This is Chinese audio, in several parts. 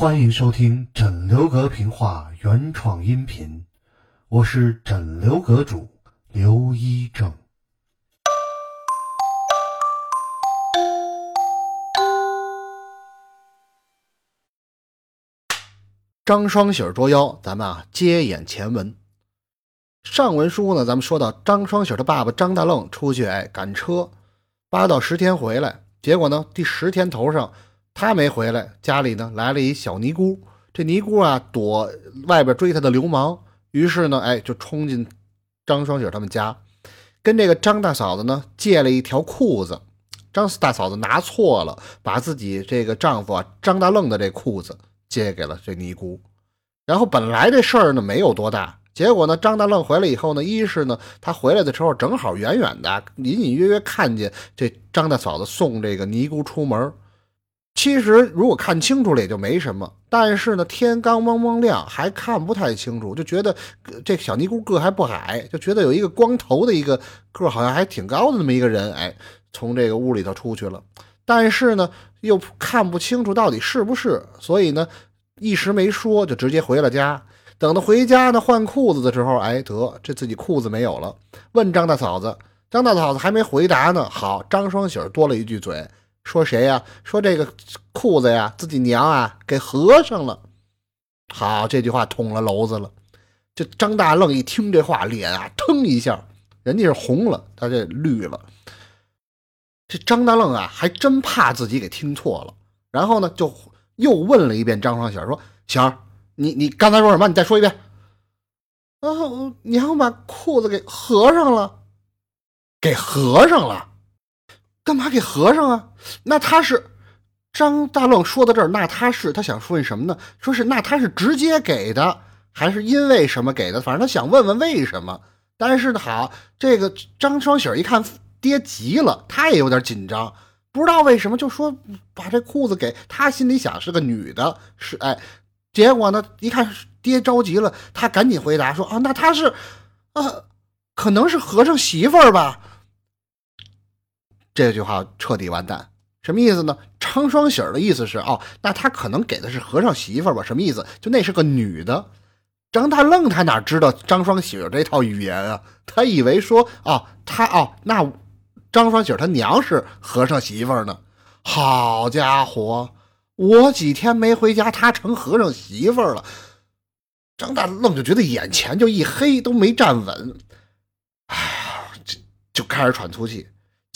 欢迎收听枕流阁评话原创音频，我是枕流阁主刘一正。张双喜捉妖，咱们啊接演前文。上文书呢，咱们说到张双喜的爸爸张大愣出去哎赶车，八到十天回来，结果呢第十天头上他没回来，家里呢来了一小尼姑。这尼姑啊躲外边追他的流氓，于是呢哎就冲进张双喜他们家，跟这个张大嫂子呢借了一条裤子。张大嫂子拿错了，把自己这个丈夫啊张大愣的这裤子借给了这尼姑。然后本来这事儿呢没有多大。结果呢，张大愣回来以后呢，一是呢，他回来的时候正好远远的、隐隐约约看见这张大嫂子送这个尼姑出门。其实如果看清楚了也就没什么，但是呢，天刚蒙蒙亮还看不太清楚，就觉得这小尼姑个还不矮，就觉得有一个光头的一个个好像还挺高的那么一个人，哎，从这个屋里头出去了。但是呢，又看不清楚到底是不是，所以呢，一时没说，就直接回了家。等他回家呢，换裤子的时候，哎，得这自己裤子没有了。问张大嫂子，张大嫂子还没回答呢。好，张双喜多了一句嘴，说谁呀？说这个裤子呀，自己娘啊给合上了。好，这句话捅了娄子了。这张大愣一听这话，脸啊腾一下，人家是红了，他这绿了。这张大愣啊，还真怕自己给听错了，然后呢，就又问了一遍张双喜，说：“喜儿。”你你刚才说什么？你再说一遍。啊，娘把裤子给合上了，给合上了，干嘛给合上啊？那他是张大愣说到这儿，那他是他想说什么呢？说是那他是直接给的，还是因为什么给的？反正他想问问为什么。但是呢，好，这个张双喜一看爹急了，他也有点紧张，不知道为什么就说把这裤子给他，心里想是个女的，是哎。结果呢？一看爹着急了，他赶紧回答说：“啊，那他是，啊，可能是和尚媳妇儿吧。”这句话彻底完蛋，什么意思呢？张双喜儿的意思是：哦，那他可能给的是和尚媳妇吧？什么意思？就那是个女的。张大愣他哪知道张双喜儿这套语言啊？他以为说：哦，他哦，那张双喜儿他娘是和尚媳妇呢。好家伙！我几天没回家，他成和尚媳妇了。张大愣就觉得眼前就一黑，都没站稳。哎呀，就就开始喘粗气。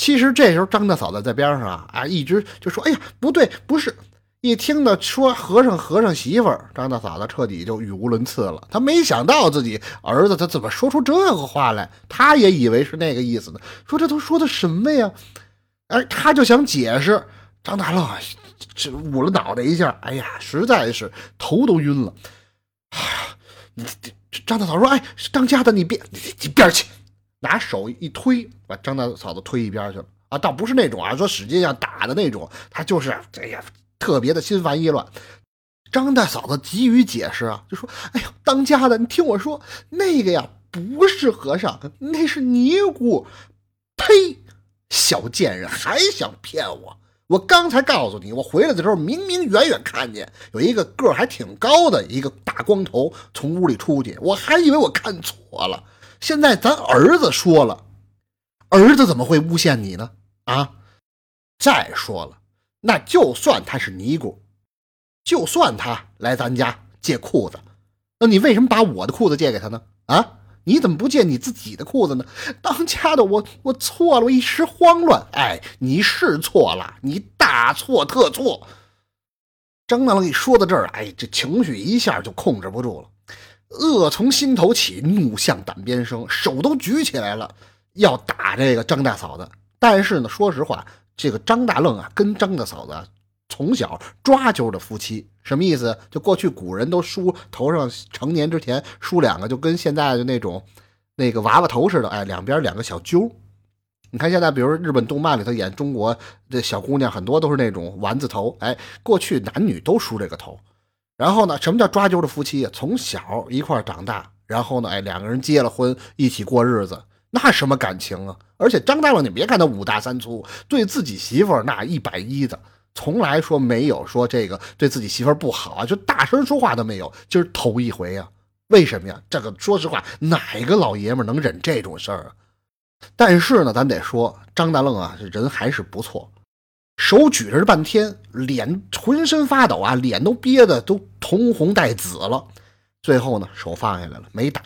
其实这时候张大嫂子在边上啊，啊，一直就说：“哎呀，不对，不是。”一听到说和尚和尚媳妇，张大嫂子彻底就语无伦次了。他没想到自己儿子他怎么说出这个话来，他也以为是那个意思呢。说这都说的什么呀？哎，他就想解释。张大乐。这捂了脑袋一下，哎呀，实在是头都晕了。哎呀，张大嫂说：“哎，张家的，你别你一边去。”拿手一推，把张大嫂子推一边去了。啊，倒不是那种啊，说使劲要打的那种，他就是哎呀，特别的心烦意乱。张大嫂子急于解释啊，就说：“哎呀，当家的，你听我说，那个呀不是和尚，那是尼姑。”呸！小贱人，还想骗我？我刚才告诉你，我回来的时候明明远远看见有一个个还挺高的一个大光头从屋里出去，我还以为我看错了。现在咱儿子说了，儿子怎么会诬陷你呢？啊！再说了，那就算他是尼姑，就算他来咱家借裤子，那你为什么把我的裤子借给他呢？啊！你怎么不借你自己的裤子呢？当家的，我我错了，我一时慌乱。哎，你是错了，你大错特错。张大愣一说到这儿，哎，这情绪一下就控制不住了，恶从心头起，怒向胆边生，手都举起来了，要打这个张大嫂子。但是呢，说实话，这个张大愣啊，跟张大嫂子。从小抓阄的夫妻什么意思？就过去古人都梳头上，成年之前梳两个，就跟现在的那种那个娃娃头似的，哎，两边两个小揪。你看现在，比如日本动漫里头演中国的小姑娘，很多都是那种丸子头，哎，过去男女都梳这个头。然后呢，什么叫抓阄的夫妻啊？从小一块长大，然后呢，哎，两个人结了婚，一起过日子，那什么感情啊？而且张大愣，你别看他五大三粗，对自己媳妇那一百一的。从来说没有说这个对自己媳妇不好，就大声说话都没有，今儿头一回呀。为什么呀？这个说实话，哪个老爷们能忍这种事儿啊？但是呢，咱得说张大愣啊，这人还是不错，手举着半天，脸浑身发抖啊，脸都憋得都通红带紫了。最后呢，手放下来了，没打，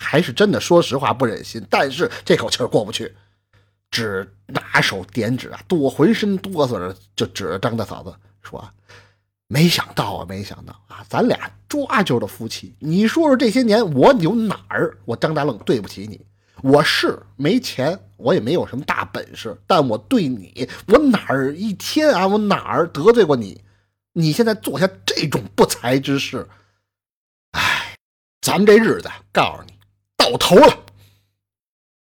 还是真的说实话不忍心，但是这口气过不去，只拿手点指啊，哆浑身哆嗦着就指着张大嫂子说。没想到啊，没想到啊，咱俩抓阄的夫妻。你说说这些年我有哪儿？我张大愣对不起你。我是没钱，我也没有什么大本事，但我对你，我哪儿一天啊，我哪儿得罪过你？你现在做下这种不才之事，哎，咱们这日子告诉你到头了。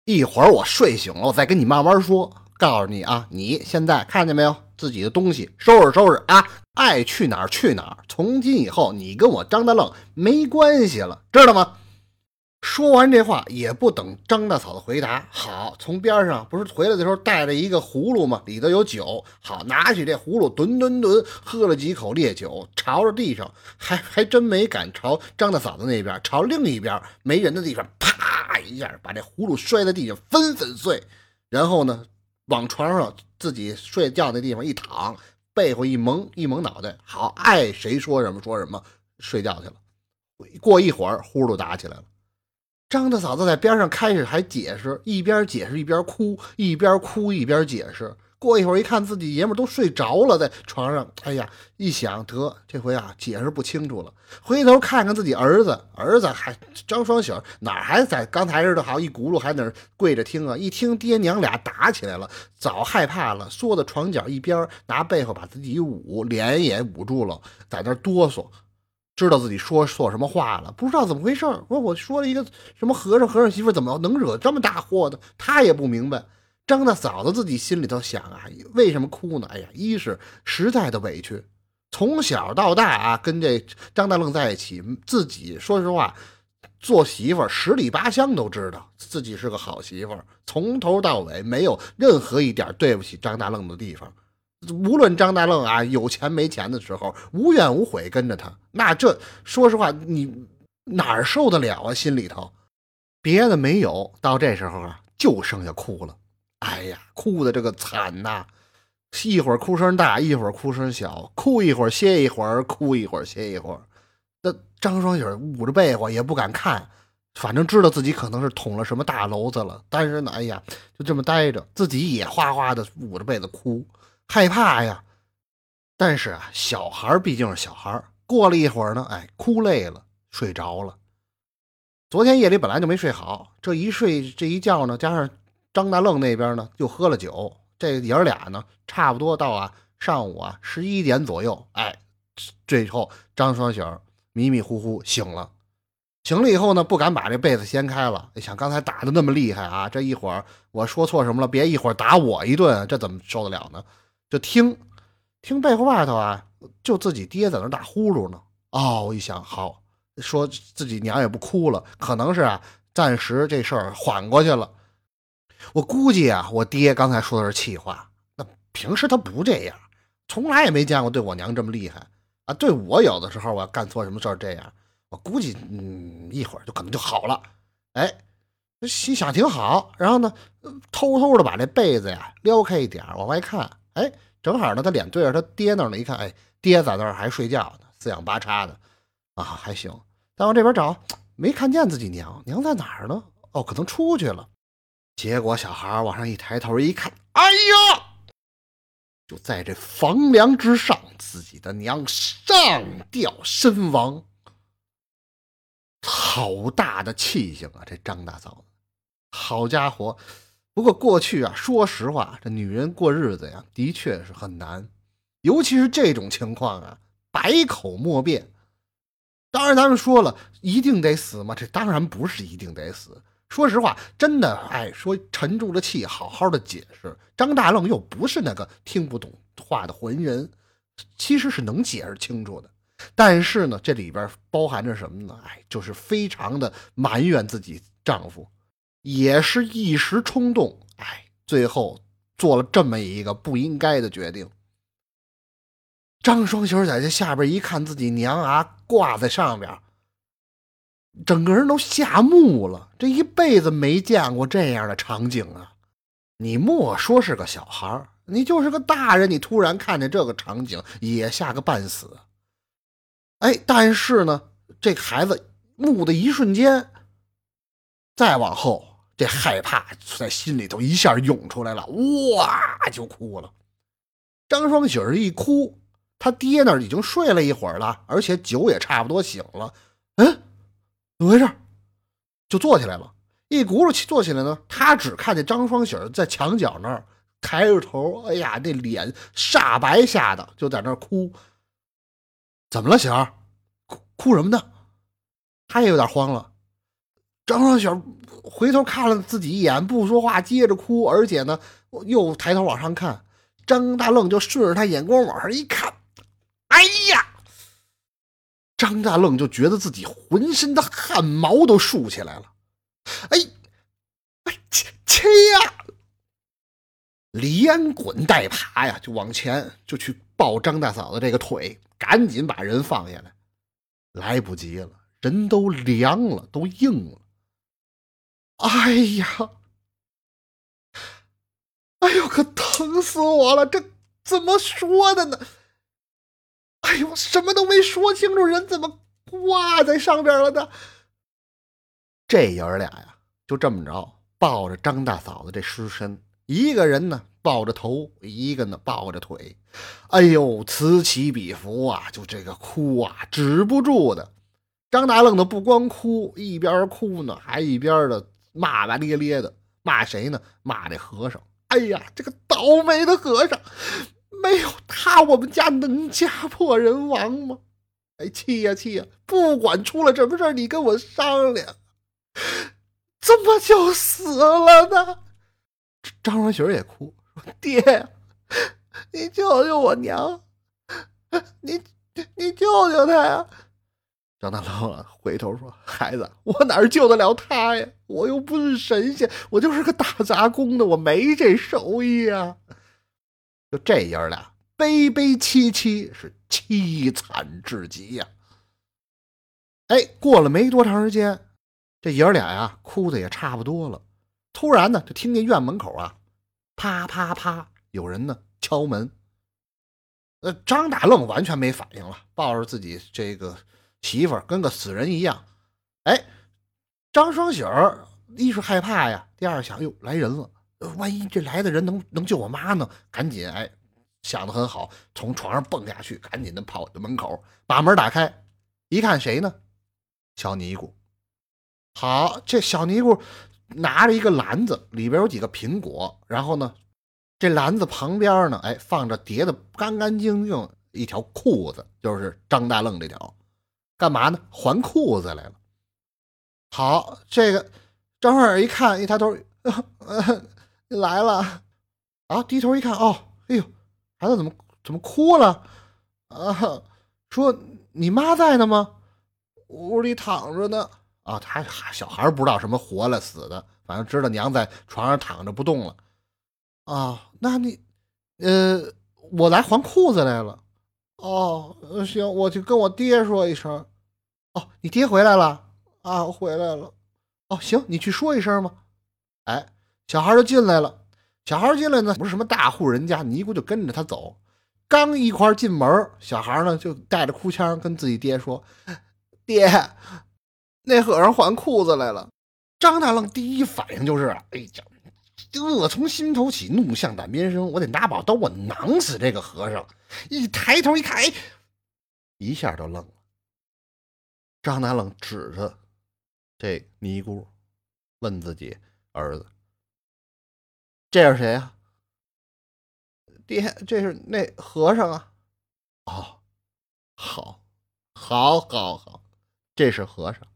一会儿我睡醒了，我再跟你慢慢说。告诉你啊，你现在看见没有？自己的东西收拾收拾啊！爱去哪儿去哪儿。从今以后，你跟我张大愣没关系了，知道吗？说完这话，也不等张大嫂子回答，好，从边上不是回来的时候带着一个葫芦吗？里头有酒，好，拿起这葫芦，吨吨吨喝了几口烈酒，朝着地上，还还真没敢朝张大嫂子那边，朝另一边没人的地方，啪一下把这葫芦摔在地上，纷纷碎。然后呢，往床上。自己睡觉那地方一躺，背后一蒙一蒙脑袋，好爱谁说什么说什么，睡觉去了。过一会儿，呼噜打起来了。张大嫂子在边上开始还解释，一边解释一边哭，一边哭一边解释。过一会儿一看，自己爷们都睡着了，在床上。哎呀，一想得这回啊，解释不清楚了。回头看看自己儿子，儿子还张双喜哪还在刚才似的，好一轱辘还在那跪着听啊。一听爹娘俩打起来了，早害怕了，缩到床角一边，拿被子把自己捂，脸也捂住了，在那哆嗦，知道自己说错什么话了，不知道怎么回事。说我说了一个什么和尚，和尚媳妇怎么能惹这么大祸的？他也不明白。张大嫂子自己心里头想啊，为什么哭呢？哎呀，一是实在的委屈，从小到大啊，跟这张大愣在一起，自己说实话，做媳妇十里八乡都知道自己是个好媳妇，从头到尾没有任何一点对不起张大愣的地方。无论张大愣啊有钱没钱的时候，无怨无悔跟着他，那这说实话，你哪儿受得了啊？心里头别的没有，到这时候啊，就剩下哭了。哎呀，哭的这个惨呐！一会儿哭声大，一会儿哭声小，哭一会儿歇一会儿，哭一会儿歇一会儿。那张双喜捂着被窝也不敢看，反正知道自己可能是捅了什么大娄子了。但是呢，哎呀，就这么待着，自己也哗哗的捂着被子哭，害怕呀。但是啊，小孩毕竟是小孩，过了一会儿呢，哎，哭累了，睡着了。昨天夜里本来就没睡好，这一睡这一觉呢，加上。张大愣那边呢，又喝了酒。这爷儿俩呢，差不多到啊上午啊十一点左右，哎，最后张双喜迷迷糊糊醒了。醒了以后呢，不敢把这被子掀开了，想刚才打的那么厉害啊，这一会儿我说错什么了，别一会儿打我一顿，这怎么受得了呢？就听听被窝外头啊，就自己爹在那打呼噜呢。哦，我一想，好，说自己娘也不哭了，可能是啊，暂时这事儿缓过去了。我估计啊，我爹刚才说的是气话。那平时他不这样，从来也没见过对我娘这么厉害啊。对我有的时候我干错什么事儿这样，我估计嗯一会儿就可能就好了。哎，心想挺好。然后呢，偷偷的把这被子呀撩开一点往外看。哎，正好呢，他脸对着他爹那儿呢。一看，哎，爹在那儿还睡觉呢，四仰八叉的啊，还行。再往这边找，没看见自己娘，娘在哪儿呢？哦，可能出去了。结果小孩往上一抬头一看，哎呀！就在这房梁之上，自己的娘上吊身亡。好大的气性啊！这张大嫂，好家伙！不过过去啊，说实话，这女人过日子呀，的确是很难，尤其是这种情况啊，百口莫辩。当然，咱们说了一定得死吗？这当然不是一定得死。说实话，真的，哎，说沉住了气，好好的解释。张大愣又不是那个听不懂话的浑人，其实是能解释清楚的。但是呢，这里边包含着什么呢？哎，就是非常的埋怨自己丈夫，也是一时冲动，哎，最后做了这么一个不应该的决定。张双喜在这下边一看，自己娘啊挂在上边，整个人都吓木了。这一辈子没见过这样的场景啊！你莫说是个小孩你就是个大人，你突然看见这个场景也吓个半死。哎，但是呢，这孩子木的一瞬间，再往后，这害怕在心里头一下涌出来了，哇，就哭了。张双喜儿一哭。他爹那儿已经睡了一会儿了，而且酒也差不多醒了。嗯，怎么回事？就坐起来了，一鼓噜起坐起来呢。他只看见张双喜儿在墙角那儿抬着头，哎呀，那脸煞白，吓得就在那哭。怎么了，喜儿？哭哭什么呢？他也有点慌了。张双喜回头看了自己一眼，不说话，接着哭，而且呢，又抬头往上看。张大愣就顺着他眼光往上一看。哎呀！张大愣就觉得自己浑身的汗毛都竖起来了。哎，哎，切切呀！连滚带爬呀，就往前就去抱张大嫂的这个腿，赶紧把人放下来。来不及了，人都凉了，都硬了。哎呀！哎呦，可疼死我了！这怎么说的呢？哎呦，什么都没说清楚，人怎么挂在上边了呢？这爷儿俩呀，就这么着抱着张大嫂子这尸身，一个人呢抱着头，一个呢抱着腿。哎呦，此起彼伏啊，就这个哭啊，止不住的。张大愣的不光哭，一边哭呢，还一边的骂骂咧咧的，骂谁呢？骂这和尚。哎呀，这个倒霉的和尚！没有他，我们家能家破人亡吗？哎，气呀气呀！不管出了什么事你跟我商量。怎么就死了呢？张双喜也哭说：“爹，你救救我娘！你你救救他呀！”张大愣啊回头说：“孩子，我哪救得了他呀？我又不是神仙，我就是个打杂工的，我没这手艺呀。”就这爷俩悲悲戚戚，是凄惨至极呀！哎，过了没多长时间，这爷俩呀哭的也差不多了。突然呢，就听见院门口啊，啪啪啪，有人呢敲门。呃，张大愣完全没反应了，抱着自己这个媳妇儿，跟个死人一样。哎，张双喜儿一是害怕呀，第二想，哟，来人了。万一这来的人能能救我妈呢？赶紧哎，想的很好，从床上蹦下去，赶紧的跑到门口，把门打开，一看谁呢？小尼姑。好，这小尼姑拿着一个篮子，里边有几个苹果，然后呢，这篮子旁边呢，哎，放着叠的干干净净一条裤子，就是张大愣这条，干嘛呢？还裤子来了。好，这个张二一看，一抬头。来了，啊！低头一看，哦，哎呦，孩子怎么怎么哭了？啊，说你妈在呢吗？屋里躺着呢。啊，他小孩不知道什么活了死的，反正知道娘在床上躺着不动了。啊，那你，呃，我来还裤子来了。哦，行，我就跟我爹说一声。哦，你爹回来了？啊，回来了。哦，行，你去说一声吧。哎。小孩就进来了，小孩进来呢，不是什么大户人家，尼姑就跟着他走。刚一块进门，小孩呢就带着哭腔跟自己爹说：“爹，那和尚换裤子来了。”张大愣第一反应就是：“哎呀，恶从心头起，怒向胆边生，我得拿把刀，我囊死这个和尚！”一抬头一看，哎，一下就愣了。张大愣指着这尼姑，问自己儿子。这是谁呀？爹，这是那和尚啊！哦，好，好，好，好，这是和尚。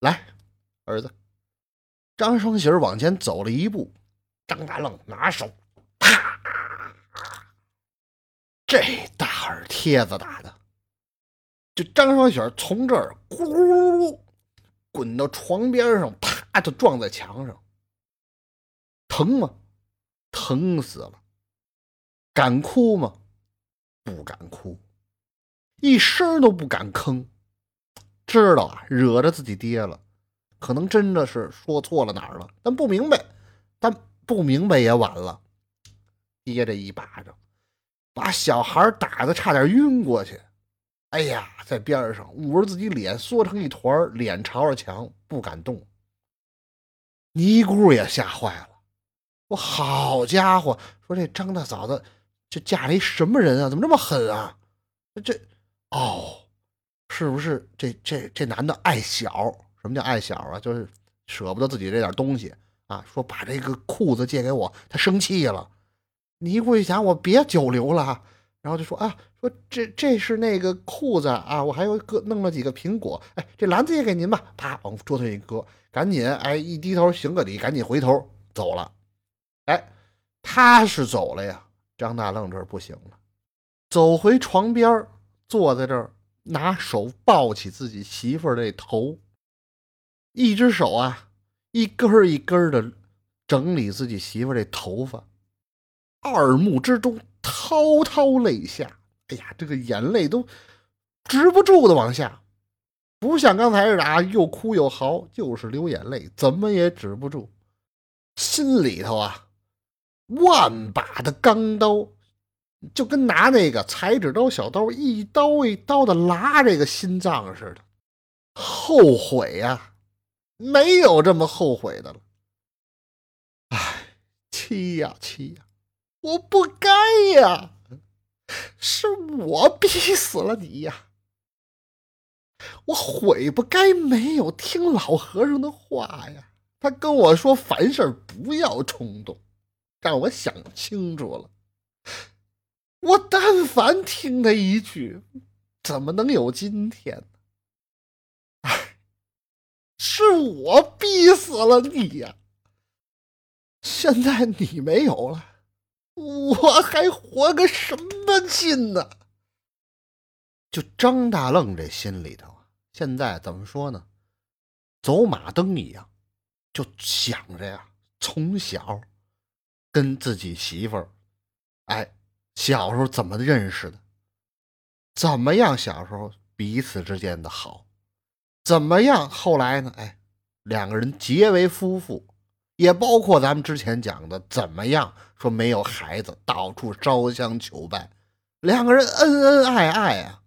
来，儿子，张双喜往前走了一步，张大愣拿手，啪！这大耳贴子打的，就张双喜从这儿咕噜噜滚到床边上，啪就撞在墙上，疼吗？疼死了，敢哭吗？不敢哭。一声都不敢吭，知道啊，惹着自己爹了，可能真的是说错了哪儿了，但不明白，但不明白也晚了。爹这一巴掌，把小孩打的差点晕过去。哎呀，在边上捂着自己脸，缩成一团，脸朝着墙，不敢动。尼姑也吓坏了，我好家伙，说这张大嫂子这嫁了一什么人啊？怎么这么狠啊？这哦，是不是这这这男的爱小？什么叫爱小啊？就是舍不得自己这点东西啊。说把这个裤子借给我，他生气了。尼姑一想，我别久留了，然后就说啊，说这这是那个裤子啊，我还有个弄了几个苹果，哎，这篮子也给您吧。啪，往桌子上一搁，赶紧哎一低头行个礼，赶紧回头走了。哎，他是走了呀，张大愣这不行了，走回床边坐在这儿，拿手抱起自己媳妇儿这头，一只手啊一根一根的整理自己媳妇儿这头发。二目之中滔滔泪下，哎呀，这个眼泪都止不住的往下，不像刚才似的啊，又哭又嚎，就是流眼泪，怎么也止不住。心里头啊，万把的钢刀，就跟拿那个裁纸刀小刀一刀一刀的拉这个心脏似的。后悔呀，没有这么后悔的了。哎，气呀气呀！我不该呀，是我逼死了你呀！我悔不该没有听老和尚的话呀。他跟我说凡事不要冲动，让我想清楚了。我但凡听他一句，怎么能有今天呢？哎，是我逼死了你呀！现在你没有了。我还活个什么劲呢？就张大愣这心里头啊，现在怎么说呢？走马灯一样，就想着呀，从小跟自己媳妇儿，哎，小时候怎么认识的？怎么样？小时候彼此之间的好，怎么样？后来呢？哎，两个人结为夫妇。也包括咱们之前讲的，怎么样说没有孩子，到处烧香求拜，两个人恩恩爱爱啊！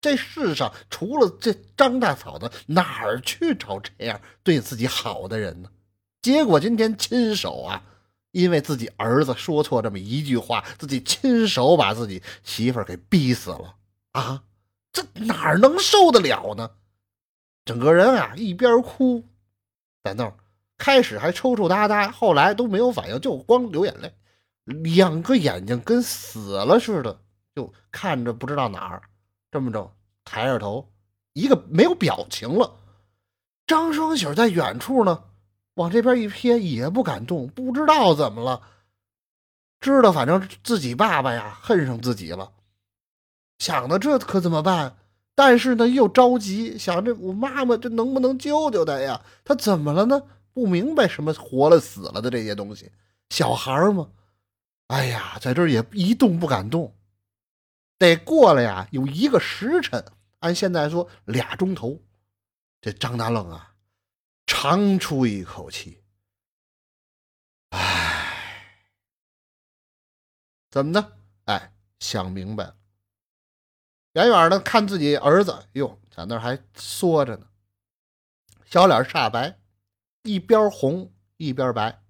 这世上除了这张大嫂子，哪儿去找这样对自己好的人呢？结果今天亲手啊，因为自己儿子说错这么一句话，自己亲手把自己媳妇给逼死了啊！这哪能受得了呢？整个人啊，一边哭，在那儿。开始还抽抽搭搭，后来都没有反应，就光流眼泪，两个眼睛跟死了似的，就看着不知道哪儿。这么着，抬着头，一个没有表情了。张双喜在远处呢，往这边一瞥，也不敢动，不知道怎么了。知道，反正自己爸爸呀，恨上自己了。想的这可怎么办？但是呢，又着急，想着我妈妈这能不能救救他呀？他怎么了呢？不明白什么活了死了的这些东西，小孩吗？哎呀，在这儿也一动不敢动，得过了呀，有一个时辰，按现在说俩钟头。这张大愣啊，长出一口气，哎，怎么的？哎，想明白了。远远的看自己儿子，哟，在那还缩着呢，小脸煞白。一边红一边白，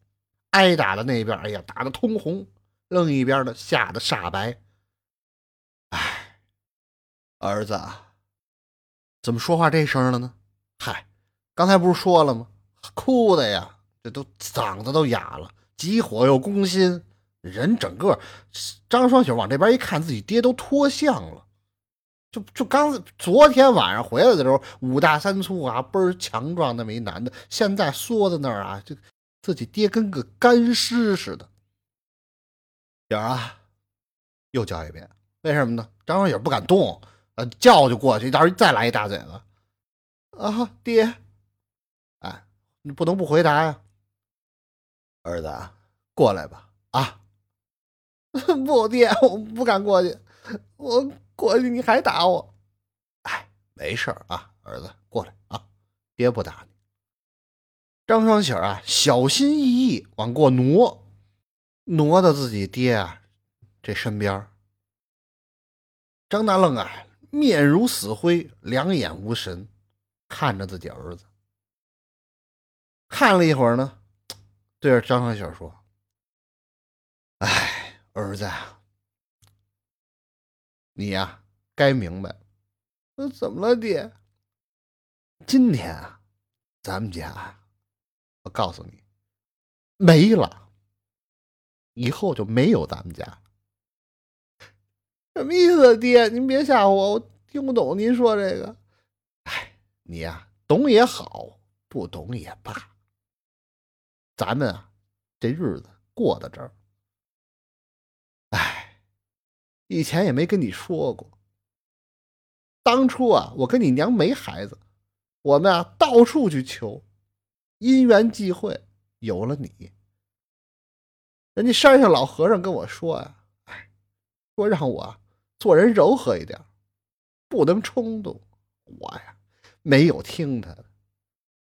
挨打的那边，哎呀，打的通红；另一边呢，吓得煞白。哎，儿子，怎么说话这声了呢？嗨，刚才不是说了吗？哭的呀，这都嗓子都哑了，急火又攻心，人整个张双喜往这边一看，自己爹都脱相了。就就刚昨天晚上回来的时候，五大三粗啊，倍儿强壮那么一男的，现在缩在那儿啊，就自己爹跟个干尸似的。点儿啊，又叫一遍，为什么呢？张双喜不敢动，呃，叫就过去，到时候再来一大嘴巴。啊，爹，哎，你不能不回答呀，儿子，过来吧。啊，不，爹，我不敢过去，我。过去你还打我，哎没事儿啊，儿子，过来啊，爹不打你。张双喜啊，小心翼翼往过挪，挪到自己爹啊这身边。张大愣啊，面如死灰，两眼无神，看着自己儿子。看了一会儿呢，对着张双喜说：“哎，儿子啊，你呀，该明白。那怎么了，爹？今天啊，咱们家……”我告诉你，没了，以后就没有咱们家。什么意思，爹？您别吓唬我，我听不懂您说这个。哎，你呀，懂也好，不懂也罢。咱们啊，这日子过到这儿，哎，以前也没跟你说过。当初啊，我跟你娘没孩子，我们啊到处去求。因缘际会，有了你。人家山上老和尚跟我说呀：“哎，说让我做人柔和一点，不能冲动。”我呀，没有听他的。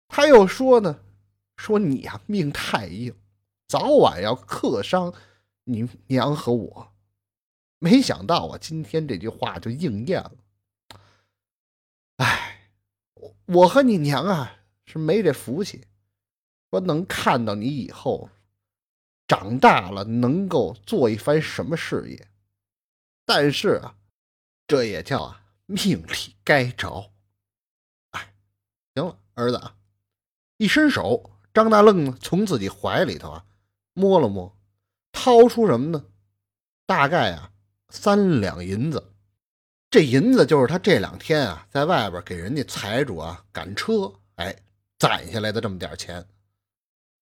他又说呢：“说你呀，命太硬，早晚要克伤你娘和我。”没想到啊，今天这句话就应验了。哎，我和你娘啊，是没这福气。说能看到你以后长大了，能够做一番什么事业，但是啊，这也叫啊命里该着。哎，行了，儿子啊，一伸手，张大愣呢从自己怀里头啊摸了摸，掏出什么呢？大概啊三两银子。这银子就是他这两天啊在外边给人家财主啊赶车，哎攒下来的这么点钱。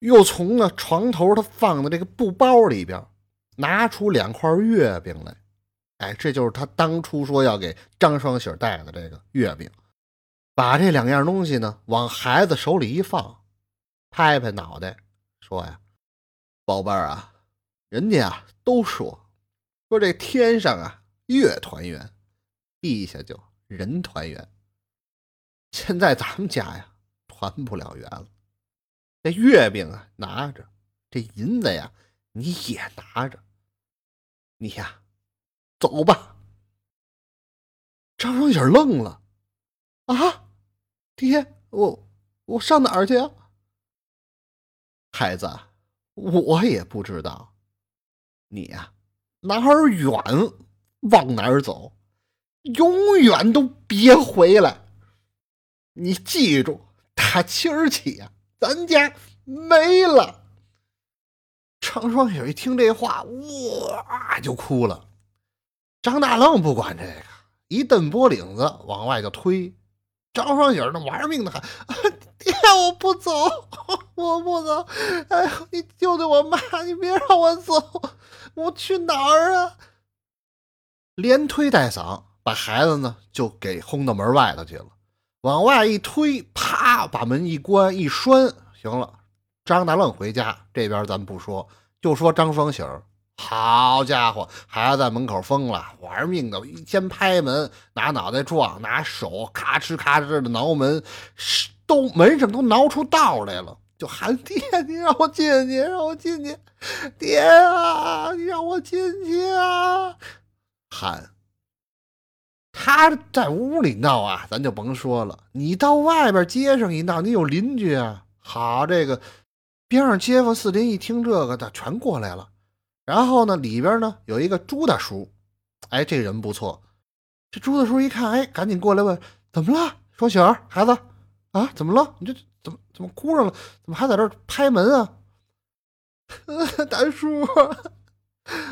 又从那床头他放的这个布包里边拿出两块月饼来，哎，这就是他当初说要给张双喜带的这个月饼。把这两样东西呢往孩子手里一放，拍拍脑袋说呀：“宝贝儿啊，人家啊都说说这天上啊月团圆，地下就人团圆。现在咱们家呀团不了圆了。”这月饼啊，拿着；这银子呀，你也拿着。你呀，走吧。张双喜愣了：“啊，爹，我我上哪儿去啊？”孩子，我也不知道。你呀，哪儿远往哪儿走，永远都别回来。你记住，打今儿起呀。咱家没了。张双喜一听这话，哇就哭了。张大愣不管这个，一蹬脖领子往外就推。张双喜那玩命的喊：“爹，我不走，我不走！哎呦，你救救我妈！你别让我走，我去哪儿啊？”连推带搡，把孩子呢就给轰到门外头去了。往外一推，啪，把门一关一拴，行了。张大愣回家，这边咱不说，就说张双喜儿。好家伙，孩子在门口疯了，玩命的，先拍门，拿脑袋撞，拿手咔哧咔哧的挠门，都门上都挠出道来了，就喊爹，你让我进去，让我进去，爹啊，你让我进去啊，喊。他在屋里闹啊，咱就甭说了。你到外边街上一闹，你有邻居啊。好，这个边上街坊四邻一听这个的，全过来了。然后呢，里边呢有一个朱大叔，哎，这人不错。这朱大叔一看，哎，赶紧过来问：怎么了？双喜儿，孩子啊，怎么了？你这怎么怎么哭上了？怎么还在这拍门啊？大叔。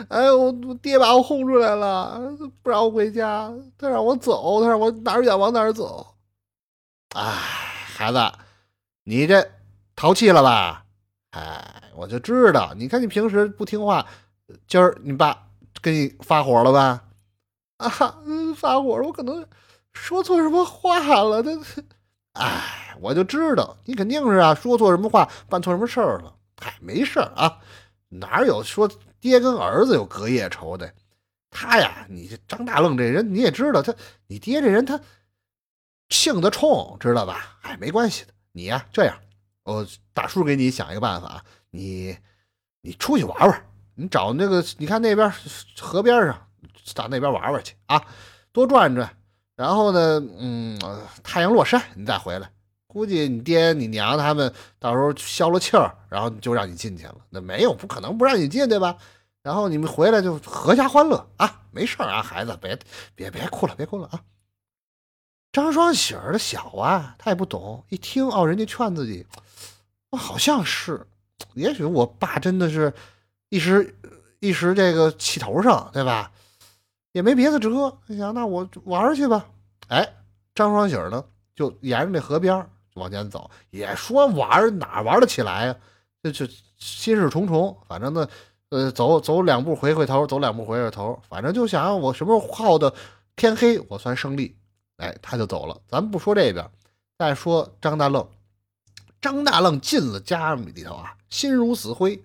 哎呦，我爹把我轰出来了，不让我回家，他让我走，他让我哪儿远往哪儿走。哎，孩子，你这淘气了吧？哎，我就知道，你看你平时不听话，今儿你爸跟你发火了吧？啊，发火了，我可能说错什么话了。他，哎，我就知道你肯定是啊，说错什么话，办错什么事儿了。哎，没事儿啊，哪有说。爹跟儿子有隔夜仇的，他呀，你这张大愣这人你也知道，他你爹这人他性子冲，知道吧？哎，没关系的，你呀这样，我大叔给你想一个办法，你你出去玩玩，你找那个，你看那边河边上，到那边玩玩去啊，多转转。然后呢，嗯，太阳落山你再回来，估计你爹你娘他们到时候消了气儿，然后就让你进去了。那没有不可能不让你进，对吧？然后你们回来就阖家欢乐啊，没事啊，孩子，别别别哭了，别哭了啊。张双喜儿的小啊，他也不懂，一听哦，人家劝自己，好像是，也许我爸真的是一时一时这个气头上，对吧？也没别的辙，你想那我玩去吧。哎，张双喜呢，就沿着那河边往前走，也说玩哪玩得起来呀？就就心事重重，反正呢。呃，走走两步回回头，走两步回回头，反正就想我什么时候耗的天黑，我算胜利。哎，他就走了。咱不说这边，再说张大愣。张大愣进了家里头啊，心如死灰。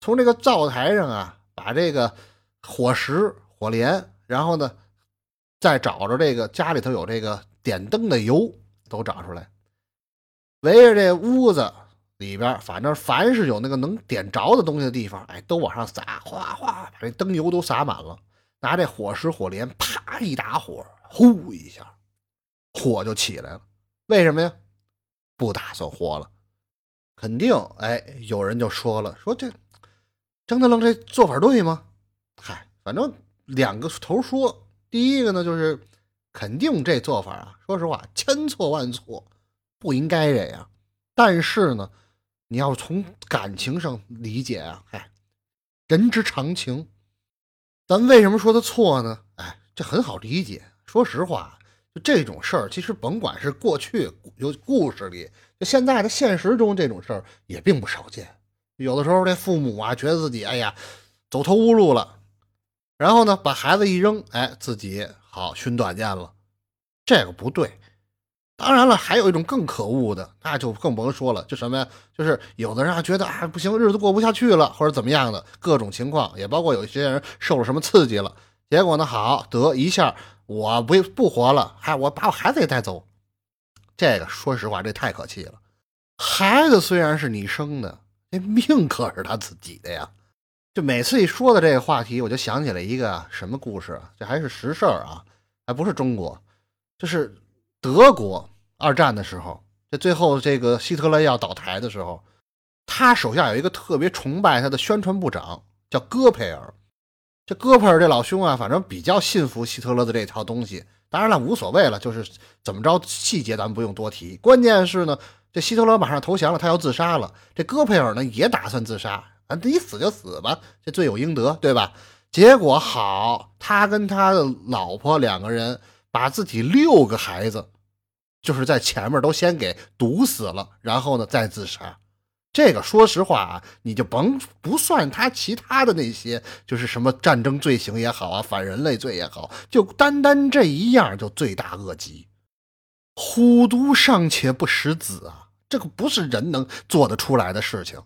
从这个灶台上啊，把这个火石、火镰，然后呢，再找着这个家里头有这个点灯的油，都找出来，围着这屋子。里边反正凡是有那个能点着的东西的地方，哎，都往上撒，哗哗，把这灯油都撒满了。拿这火石火镰，啪一打火，呼一下，火就起来了。为什么呀？不打算活了。肯定，哎，有人就说了，说这张大愣这做法对吗？嗨，反正两个头说。第一个呢，就是肯定这做法啊，说实话，千错万错，不应该这样。但是呢。你要从感情上理解啊，哎，人之常情。咱为什么说他错呢？哎，这很好理解。说实话，就这种事儿，其实甭管是过去有故事里，就现在的现实中，这种事儿也并不少见。有的时候，这父母啊，觉得自己哎呀走投无路了，然后呢，把孩子一扔，哎，自己好寻短见了，这个不对。当然了，还有一种更可恶的，那就更甭说了。就什么呀？就是有的人啊觉得啊不行，日子过不下去了，或者怎么样的各种情况，也包括有一些人受了什么刺激了，结果呢，好得一下，我不不活了，还我把我孩子也带走。这个说实话，这太可气了。孩子虽然是你生的，那命可是他自己的呀。就每次一说到这个话题，我就想起来一个什么故事，这还是实事儿啊，还不是中国，就是德国。二战的时候，这最后这个希特勒要倒台的时候，他手下有一个特别崇拜他的宣传部长，叫戈培尔。这戈培尔这老兄啊，反正比较信服希特勒的这套东西。当然了，无所谓了，就是怎么着细节咱们不用多提。关键是呢，这希特勒马上投降了，他要自杀了。这戈培尔呢也打算自杀，啊，你死就死吧，这罪有应得，对吧？结果好，他跟他的老婆两个人把自己六个孩子。就是在前面都先给毒死了，然后呢再自杀。这个说实话啊，你就甭不算他其他的那些，就是什么战争罪行也好啊，反人类罪也好，就单单这一样就罪大恶极。虎毒尚且不食子啊，这个不是人能做得出来的事情。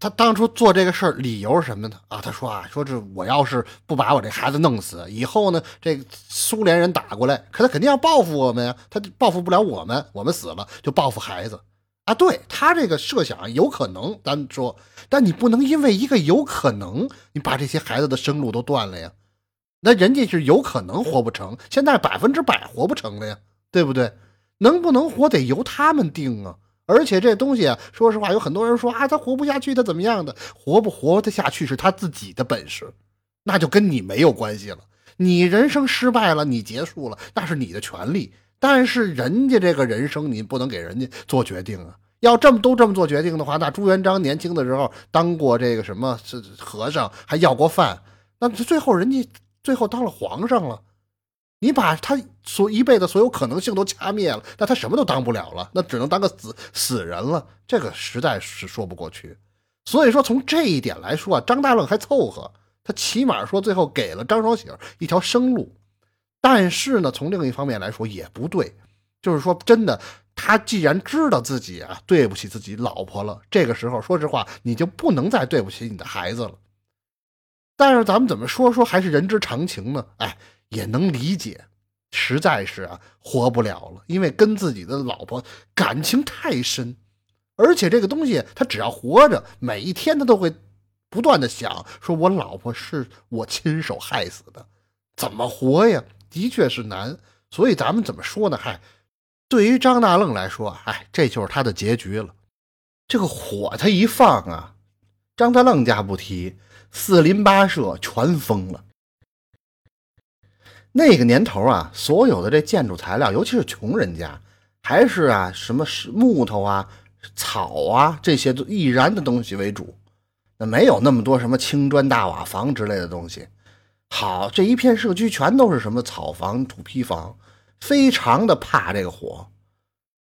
他当初做这个事儿理由是什么呢？啊，他说啊，说这我要是不把我这孩子弄死，以后呢，这苏联人打过来，可他肯定要报复我们呀。他报复不了我们，我们死了就报复孩子啊。对他这个设想有可能，咱说，但你不能因为一个有可能，你把这些孩子的生路都断了呀。那人家是有可能活不成，现在百分之百活不成了呀，对不对？能不能活得由他们定啊。而且这东西啊，说实话，有很多人说啊，他活不下去，他怎么样的？活不活得下去是他自己的本事，那就跟你没有关系了。你人生失败了，你结束了，那是你的权利。但是人家这个人生，你不能给人家做决定啊。要这么都这么做决定的话，那朱元璋年轻的时候当过这个什么是和尚，还要过饭，那最后人家最后当了皇上了。你把他所一辈子所有可能性都掐灭了，那他什么都当不了了，那只能当个死死人了。这个实在是说不过去。所以说，从这一点来说啊，张大愣还凑合，他起码说最后给了张双喜一条生路。但是呢，从另一方面来说也不对，就是说真的，他既然知道自己啊对不起自己老婆了，这个时候说实话，你就不能再对不起你的孩子了。但是咱们怎么说说还是人之常情呢？哎。也能理解，实在是啊活不了了，因为跟自己的老婆感情太深，而且这个东西他只要活着，每一天他都会不断的想，说我老婆是我亲手害死的，怎么活呀？的确是难。所以咱们怎么说呢？嗨，对于张大愣来说，哎，这就是他的结局了。这个火他一放啊，张大愣家不提，四邻八舍全疯了。那个年头啊，所有的这建筑材料，尤其是穷人家，还是啊什么是木头啊、草啊这些易燃的东西为主，那没有那么多什么青砖大瓦房之类的东西。好，这一片社区全都是什么草房、土坯房，非常的怕这个火。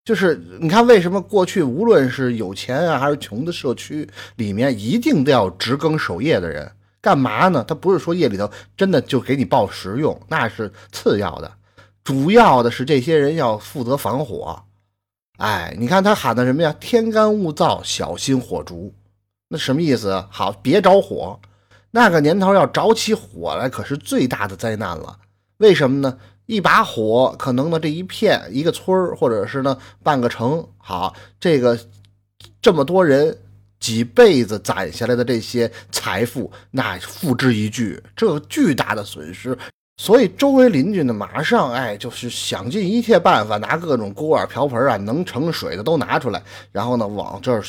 就是你看，为什么过去无论是有钱啊还是穷的社区里面，一定都要值更守夜的人？干嘛呢？他不是说夜里头真的就给你报时用，那是次要的，主要的是这些人要负责防火。哎，你看他喊的什么呀？天干物燥，小心火烛。那什么意思？好，别着火。那个年头要着起火来，可是最大的灾难了。为什么呢？一把火，可能呢这一片一个村儿，或者是呢半个城，好，这个这么多人。几辈子攒下来的这些财富，那付之一炬，这巨大的损失。所以周围邻居呢，马上哎，就是想尽一切办法，拿各种锅碗瓢盆啊，能盛水的都拿出来，然后呢，往这儿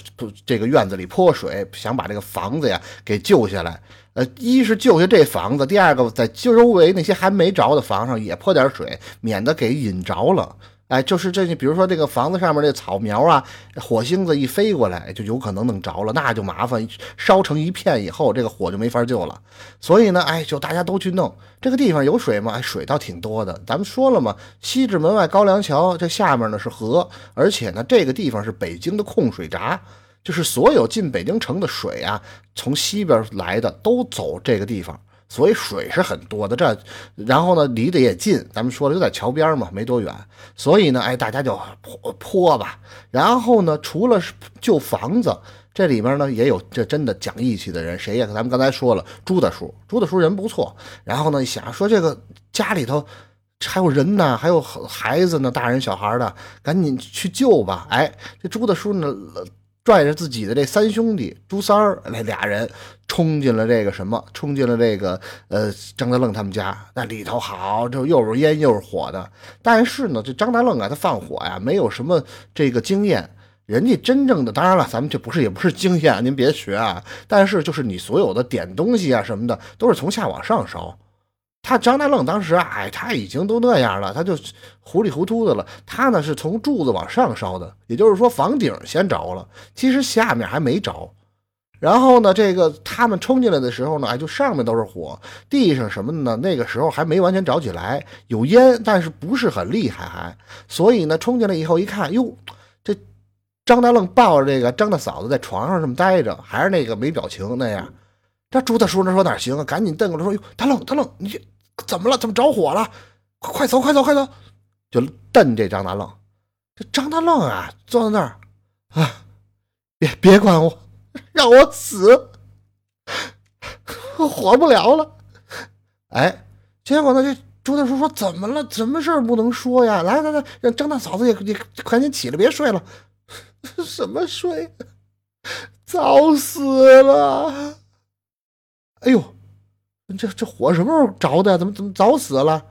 这个院子里泼水，想把这个房子呀给救下来。呃，一是救下这房子，第二个在周围那些还没着的房上也泼点水，免得给引着了。哎，就是这，比如说这个房子上面这草苗啊，火星子一飞过来，就有可能能着了，那就麻烦，烧成一片以后，这个火就没法救了。所以呢，哎，就大家都去弄。这个地方有水吗？哎，水倒挺多的。咱们说了嘛，西直门外高粱桥，这下面呢是河，而且呢，这个地方是北京的控水闸，就是所有进北京城的水啊，从西边来的都走这个地方。所以水是很多的，这，然后呢，离得也近，咱们说了就在桥边嘛，没多远。所以呢，哎，大家就泼泼吧。然后呢，除了救房子，这里面呢也有这真的讲义气的人，谁呀？咱们刚才说了，朱大叔，朱大叔人不错。然后呢，想说这个家里头还有人呢，还有孩子呢，大人小孩的，赶紧去救吧。哎，这朱大叔呢。拽着自己的这三兄弟朱三儿那俩人冲进了这个什么，冲进了这个呃张大愣他们家。那里头好，就又是烟又是火的。但是呢，这张大愣啊，他放火呀，没有什么这个经验。人家真正的，当然了，咱们这不是也不是经验，您别学啊。但是就是你所有的点东西啊什么的，都是从下往上烧。他张大愣当时，哎，他已经都那样了，他就糊里糊涂的了。他呢是从柱子往上烧的，也就是说房顶先着了，其实下面还没着。然后呢，这个他们冲进来的时候呢，哎，就上面都是火，地上什么的呢，那个时候还没完全着起来，有烟，但是不是很厉害，还。所以呢，冲进来以后一看，哟，这张大愣抱着这个张大嫂子在床上这么待着，还是那个没表情那样。这朱大叔那说哪行啊？赶紧瞪过来说：“哟，大愣，大愣，你。”怎么了？怎么着火了？快快走，快走，快走！就瞪这张大愣。这张大愣啊，坐在那儿啊，别别管我，让我死，我活不了了。哎，结果呢？这朱大叔说：“怎么了？什么事儿不能说呀？来来来，让张大嫂子也也赶紧起来，别睡了。什么睡？早死了！哎呦！”这这火什么时候着的？怎么怎么早死了？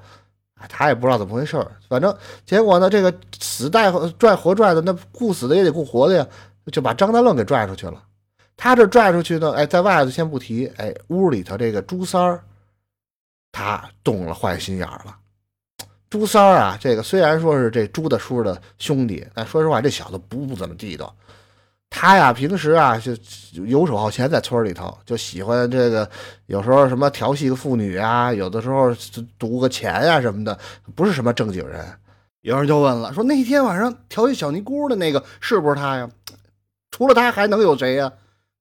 他也不知道怎么回事反正结果呢，这个死带拽活拽的，那雇死的也得顾活的呀，就把张大愣给拽出去了。他这拽出去呢，哎，在外头先不提，哎，屋里头这个朱三儿，他动了坏心眼了。朱三儿啊，这个虽然说是这朱大叔的兄弟，但说实话，这小子不不怎么地道。他呀，平时啊就游手好闲，在村里头就喜欢这个，有时候什么调戏个妇女啊，有的时候赌个钱啊什么的，不是什么正经人。有人就问了，说那天晚上调戏小尼姑的那个是不是他呀？除了他还能有谁呀？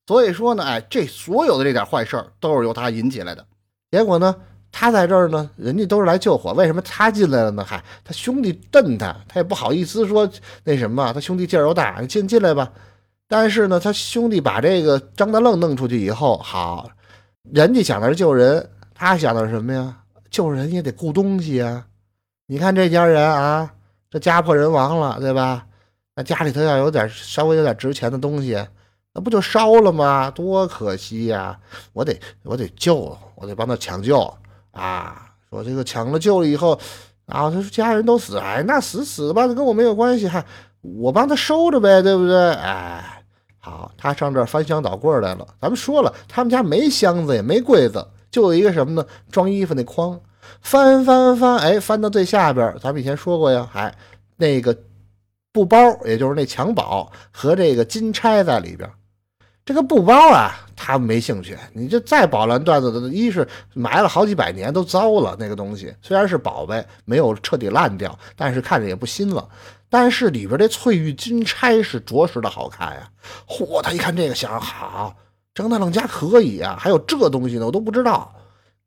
所以说呢，哎，这所有的这点坏事都是由他引起来的。结果呢，他在这儿呢，人家都是来救火，为什么他进来了呢？嗨，他兄弟瞪他，他也不好意思说那什么，他兄弟劲儿又大，进进来吧。但是呢，他兄弟把这个张大愣弄出去以后，好，人家想的是救人，他想的是什么呀？救人也得顾东西啊。你看这家人啊，这家破人亡了，对吧？那家里头要有点稍微有点值钱的东西，那不就烧了吗？多可惜呀！我得我得救，我得帮他抢救啊！说这个抢了救了以后，啊，他说家人都死，哎，那死死吧，跟我没有关系，还我帮他收着呗，对不对？哎，好，他上这儿翻箱倒柜来了。咱们说了，他们家没箱子也没柜子，就有一个什么呢？装衣服那筐。翻翻翻，哎，翻到最下边，咱们以前说过呀，哎，那个布包，也就是那襁褓和这个金钗在里边。这个布包啊，他没兴趣。你这再宝蓝缎子的，一是埋了好几百年都糟了，那个东西虽然是宝贝，没有彻底烂掉，但是看着也不新了。但是里边这翠玉金钗是着实的好看呀。嚯，他一看这个，想好，张大愣家可以啊，还有这东西呢，我都不知道。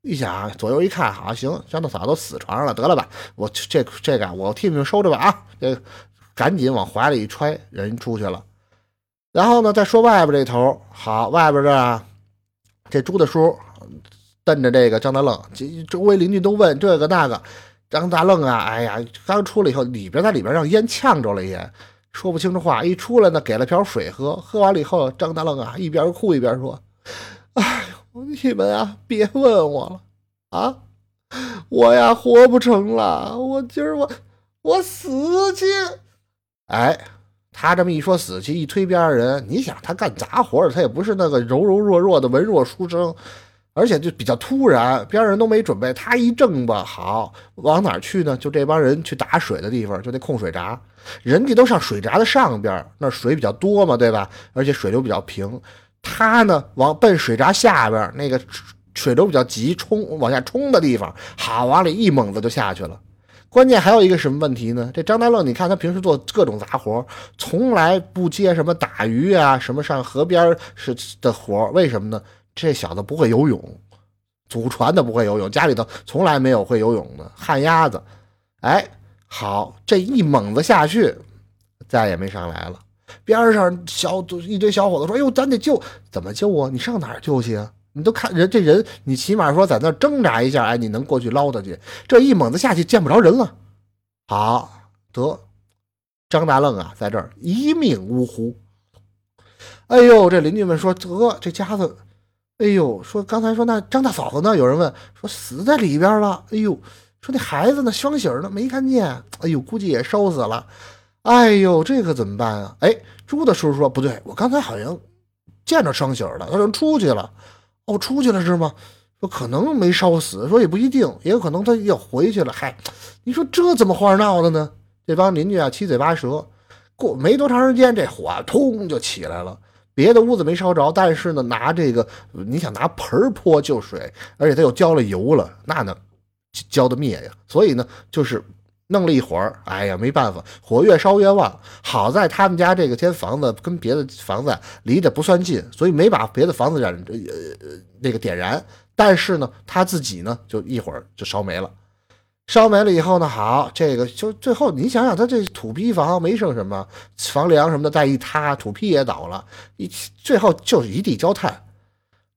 一想，左右一看，好行，张大嫂都死床上了，得了吧，我这这个我替你们收着吧啊！这赶紧往怀里一揣，人出去了。然后呢，再说外边这头，好，外边这这朱大叔瞪着这个张大愣，这周围邻居都问这个那个，张大愣啊，哎呀，刚出来以后，里边在里边让烟呛着了也，说不清楚话。一出来呢，给了瓢水喝，喝完了以后，张大愣啊一边哭一边说：“哎呦。”你们啊，别问我了啊！我呀，活不成了。我今儿我我死去。哎，他这么一说死去，一推边人，你想他干杂活他也不是那个柔柔弱弱的文弱书生，而且就比较突然，边上人都没准备，他一正吧，好往哪儿去呢？就这帮人去打水的地方，就那控水闸，人家都上水闸的上边，那水比较多嘛，对吧？而且水流比较平。他呢，往奔水闸下边那个水流比较急，冲往下冲的地方，好往里一猛子就下去了。关键还有一个什么问题呢？这张大愣，你看他平时做各种杂活，从来不接什么打鱼啊，什么上河边是的活，为什么呢？这小子不会游泳，祖传的不会游泳，家里头从来没有会游泳的旱鸭子。哎，好，这一猛子下去，再也没上来了。边上小一堆小伙子说：“哎呦，咱得救，怎么救啊？你上哪儿救去啊？你都看人这人，你起码说在那挣扎一下，哎，你能过去捞他去？这一猛子下去，见不着人了。好得，张大愣啊，在这儿一命呜呼。哎呦，这邻居们说得这家子，哎呦，说刚才说那张大嫂子呢？有人问说死在里边了。哎呦，说那孩子呢？双喜呢？没看见。哎呦，估计也烧死了。”哎呦，这可怎么办啊？哎，朱大叔说不对，我刚才好像见着双喜了，他说出去了。哦，出去了是吗？说可能没烧死，说也不一定，也有可能他要回去了。嗨，你说这怎么话闹的呢？这帮邻居啊，七嘴八舌。过没多长时间，这火通就起来了。别的屋子没烧着，但是呢，拿这个你想拿盆泼就水，而且他又浇了油了，那能浇得灭呀？所以呢，就是。弄了一会儿，哎呀，没办法，火越烧越旺。好在他们家这个间房子跟别的房子离得不算近，所以没把别的房子燃呃那个点燃。但是呢，他自己呢就一会儿就烧没了。烧没了以后呢，好，这个就最后你想想，他这土坯房没剩什么，房梁什么的再一塌，土坯也倒了，一最后就是一地焦炭。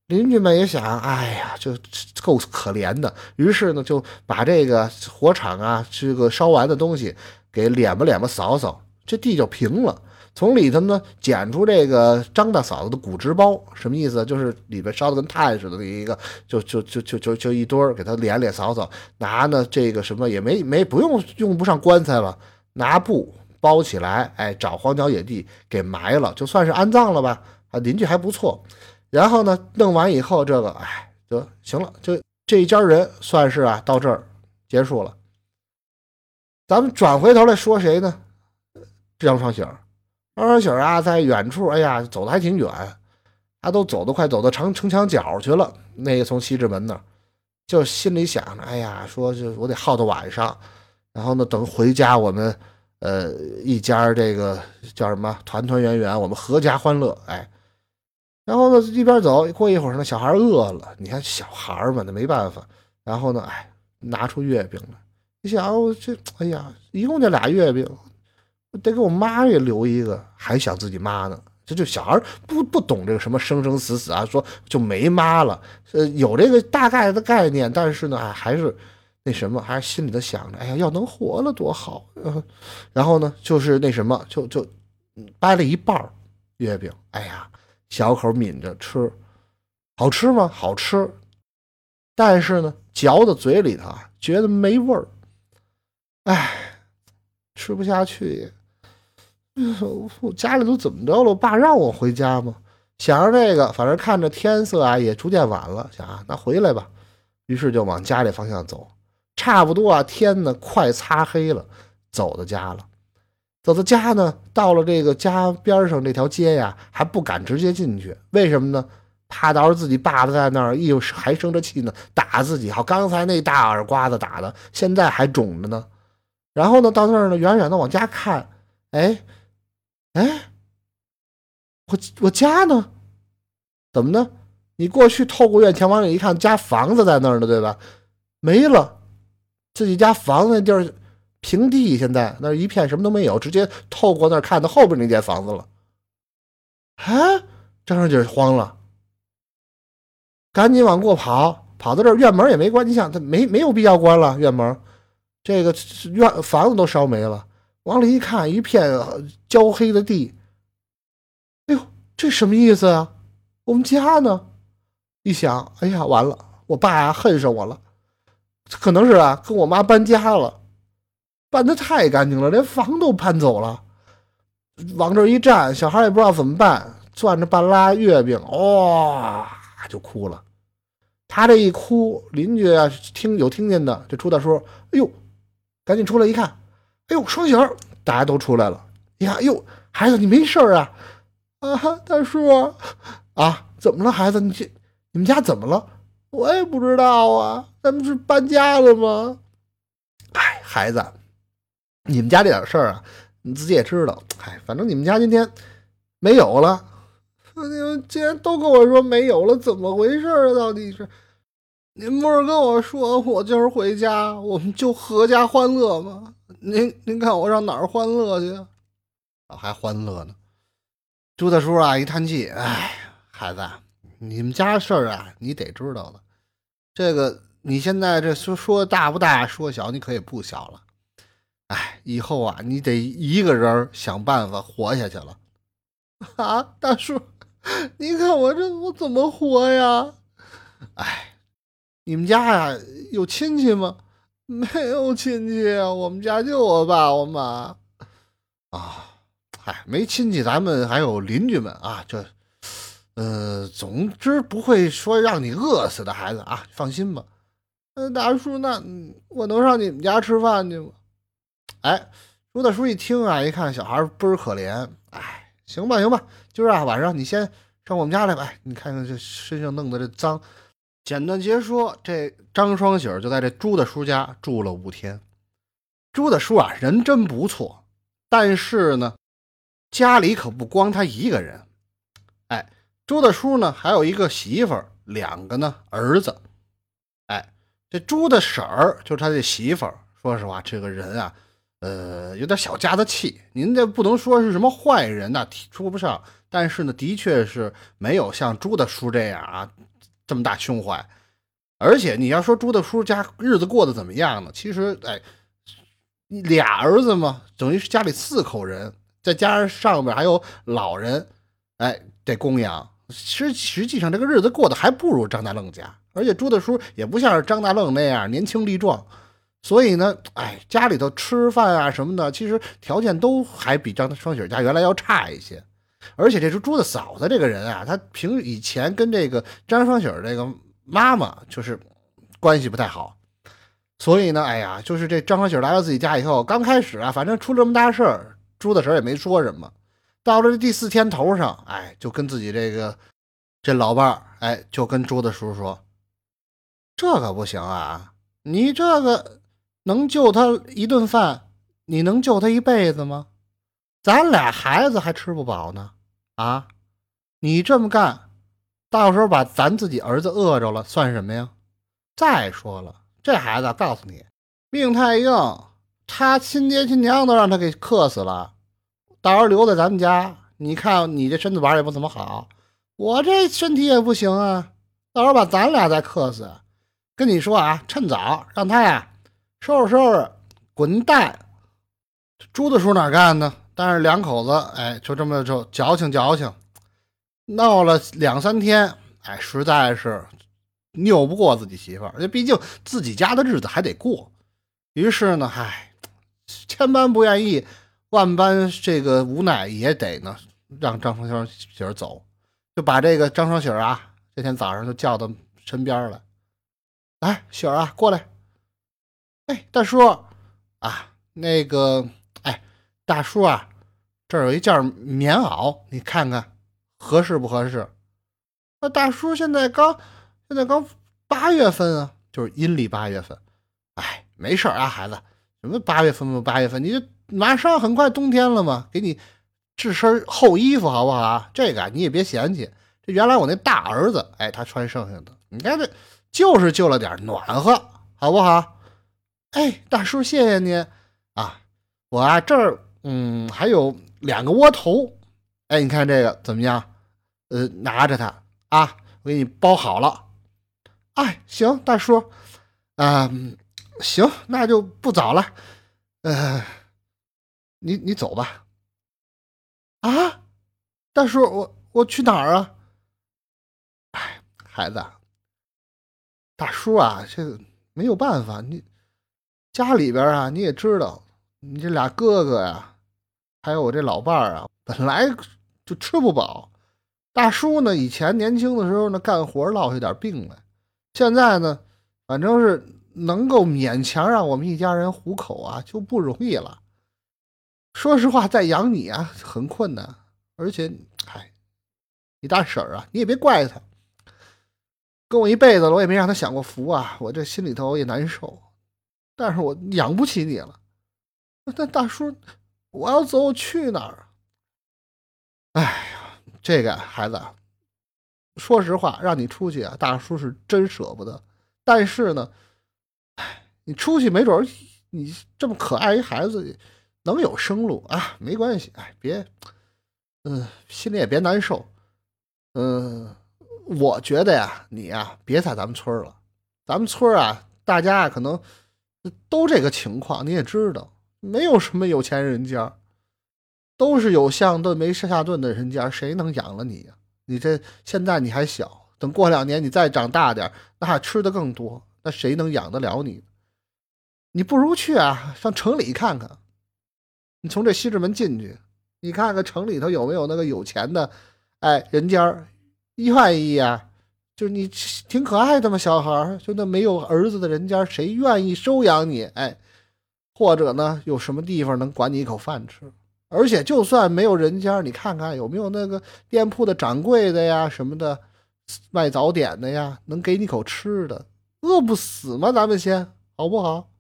邻居们也想，哎呀，就够可怜的。于是呢，就把这个火场啊，这个烧完的东西给敛吧敛吧扫扫，这地就平了。从里头呢捡出这个张大嫂子的骨殖包，什么意思？就是里边烧的跟炭似的那一个，就就就就就就一堆儿，给他敛敛扫扫。拿呢这个什么也没没不用用不上棺材了，拿布包起来，哎，找荒郊野地给埋了，就算是安葬了吧。啊，邻居还不错。然后呢，弄完以后，这个哎，得行了，就这一家人算是啊，到这儿结束了。咱们转回头来说谁呢？张双喜，张双喜儿啊，在远处，哎呀，走的还挺远，他都走得快，走到城城墙角去了。那个从西直门那儿，就心里想着，哎呀，说就我得耗到晚上，然后呢，等回家，我们呃一家这个叫什么团团圆圆，我们阖家欢乐，哎。然后呢，一边走，过一会儿呢，小孩饿了。你看小孩嘛，那没办法。然后呢，哎，拿出月饼来。你想，这，哎呀，一共就俩月饼，得给我妈也留一个。还想自己妈呢，这就小孩不不懂这个什么生生死死啊，说就没妈了。呃，有这个大概的概念，但是呢，还是那什么，还是心里头想着，哎呀，要能活了多好。然后呢，就是那什么，就就掰了一半月饼，哎呀，小口抿着吃，好吃吗？好吃，但是呢，嚼到嘴里头觉得没味儿，哎，吃不下去。我家里都怎么着了？我爸让我回家吗？想着这个，反正看着天色啊也逐渐晚了，想啊，那回来吧。于是就往家里方向走。差不多啊，天呢快擦黑了，走到家了。走到家呢，到了这个家边上这条街呀，还不敢直接进去。为什么呢？怕到时候自己爸爸在那儿，又还生着气呢，打自己。好，刚才那大耳刮子打的，现在还肿着呢。然后呢，到那儿呢，远远的往家看，哎。哎，我我家呢？怎么呢？你过去透过院墙往里一看，家房子在那儿呢，对吧？没了，自己家房子那地儿平地，现在那一片什么都没有，直接透过那儿看到后边那间房子了。啊！张双喜慌了，赶紧往过跑，跑到这儿院门也没关，你想他没没有必要关了院门，这个院房子都烧没了。往里一看，一片焦黑的地。哎呦，这什么意思啊？我们家呢？一想，哎呀，完了，我爸呀恨上我了，可能是啊，跟我妈搬家了，搬的太干净了，连房都搬走了。往这一站，小孩也不知道怎么办，攥着半拉月饼，哇，就哭了。他这一哭，邻居啊听有听见的，这出大叔，哎呦，赶紧出来一看。哎呦，双喜儿，大家都出来了。呀，哎呦，孩子，你没事啊？啊，大叔，啊，怎么了，孩子？你这你们家怎么了？我也不知道啊。咱们是搬家了吗？哎，孩子，你们家这点事儿啊，你自己也知道。哎，反正你们家今天没有了。你们既然都跟我说没有了，怎么回事啊？到底是？您不是跟我说，我今儿回家，我们就阖家欢乐吗？您您看我上哪儿欢乐去？啊，还欢乐呢！朱大叔啊，一叹气，哎，孩子，你们家事儿啊，你得知道了。这个你现在这说说大不大，说小你可也不小了。哎，以后啊，你得一个人想办法活下去了。啊，大叔，你看我这我怎么活呀？哎，你们家呀有亲戚吗？没有亲戚，我们家就我爸我妈啊，嗨，没亲戚，咱们还有邻居们啊，这，呃，总之不会说让你饿死的孩子啊，放心吧。嗯，大叔，那我能上你们家吃饭去吗？哎，朱大叔一听啊，一看小孩倍儿可怜，哎，行吧，行吧，今儿啊晚上你先上我们家来吧，你看看这身上弄的这脏。简短截说，这张双喜就在这朱大叔家住了五天。朱大叔啊，人真不错，但是呢，家里可不光他一个人。哎，朱大叔呢，还有一个媳妇儿，两个呢儿子。哎，这朱大婶儿就是他这媳妇儿。说实话，这个人啊，呃，有点小家子气。您这不能说是什么坏人呐，说不上。但是呢，的确是没有像朱大叔这样啊。这么大胸怀，而且你要说朱大叔家日子过得怎么样呢？其实，哎，俩儿子嘛，等于是家里四口人，再加上上面还有老人，哎，得供养。实实际上，这个日子过得还不如张大愣家。而且朱大叔也不像是张大愣那样年轻力壮，所以呢，哎，家里头吃饭啊什么的，其实条件都还比张双喜家原来要差一些。而且这是朱的嫂子这个人啊，她平以前跟这个张双喜这个妈妈就是关系不太好，所以呢，哎呀，就是这张双喜来到自己家以后，刚开始啊，反正出这么大事儿，朱的婶也没说什么。到了这第四天头上，哎，就跟自己这个这老伴儿，哎，就跟朱的叔说：“这可不行啊，你这个能救他一顿饭，你能救他一辈子吗？”咱俩孩子还吃不饱呢，啊！你这么干，到时候把咱自己儿子饿着了，算什么呀？再说了，这孩子告诉你，命太硬，他亲爹亲娘都让他给克死了，到时候留在咱们家，你看你这身子板也不怎么好，我这身体也不行啊，到时候把咱俩再克死。跟你说啊，趁早让他呀收拾收拾，滚蛋！朱大叔哪干呢？但是两口子，哎，就这么就矫情矫情，闹了两三天，哎，实在是拗不过自己媳妇儿，毕竟自己家的日子还得过。于是呢，唉，千般不愿意，万般这个无奈，也得呢让张双喜儿走，就把这个张双喜儿啊，这天早上就叫到身边来，来，喜儿啊，过来。哎，大叔啊，那个，大叔啊，这儿有一件棉袄，你看看合适不合适？那大叔现在刚，现在刚八月份啊，就是阴历八月份。哎，没事啊，孩子，什么八月份不八月份？你就马上很快冬天了嘛，给你制身厚衣服好不好啊？这个你也别嫌弃，这原来我那大儿子，哎，他穿剩下的，你看这就是就了点暖和，好不好？哎，大叔，谢谢您啊！我啊这儿，嗯，还有两个窝头。哎，你看这个怎么样？呃，拿着它啊，我给你包好了。哎，行，大叔，啊，行，那就不早了。呃，你你走吧。啊，大叔，我我去哪儿啊？哎，孩子，大叔啊，这没有办法，你。家里边啊，你也知道，你这俩哥哥呀，还有我这老伴儿啊，本来就吃不饱。大叔呢，以前年轻的时候呢，干活落下点病来，现在呢，反正是能够勉强让我们一家人糊口啊，就不容易了。说实话，再养你啊，很困难。而且，哎，你大婶儿啊，你也别怪他，跟我一辈子了，我也没让他享过福啊，我这心里头也难受。但是我养不起你了，那大叔，我要走，我去哪儿？哎呀，这个孩子，说实话，让你出去啊，大叔是真舍不得。但是呢，哎，你出去没准你这么可爱一孩子能有生路啊，没关系，哎，别，嗯，心里也别难受。嗯，我觉得呀，你呀，别在咱们村了，咱们村啊，大家啊可能。都这个情况，你也知道，没有什么有钱人家，都是有上顿没下顿的人家，谁能养了你呀？你这现在你还小，等过两年你再长大点，那还吃的更多，那谁能养得了你？你不如去啊，上城里看看。你从这西直门进去，你看看城里头有没有那个有钱的，哎，人家愿意啊。就是你挺可爱的嘛，小孩，就那没有儿子的人家，谁愿意收养你？哎，或者呢，有什么地方能管你一口饭吃？而且就算没有人家，你看看有没有那个店铺的掌柜的呀，什么的，卖早点的呀，能给你口吃的，饿不死吗？咱们先好不好？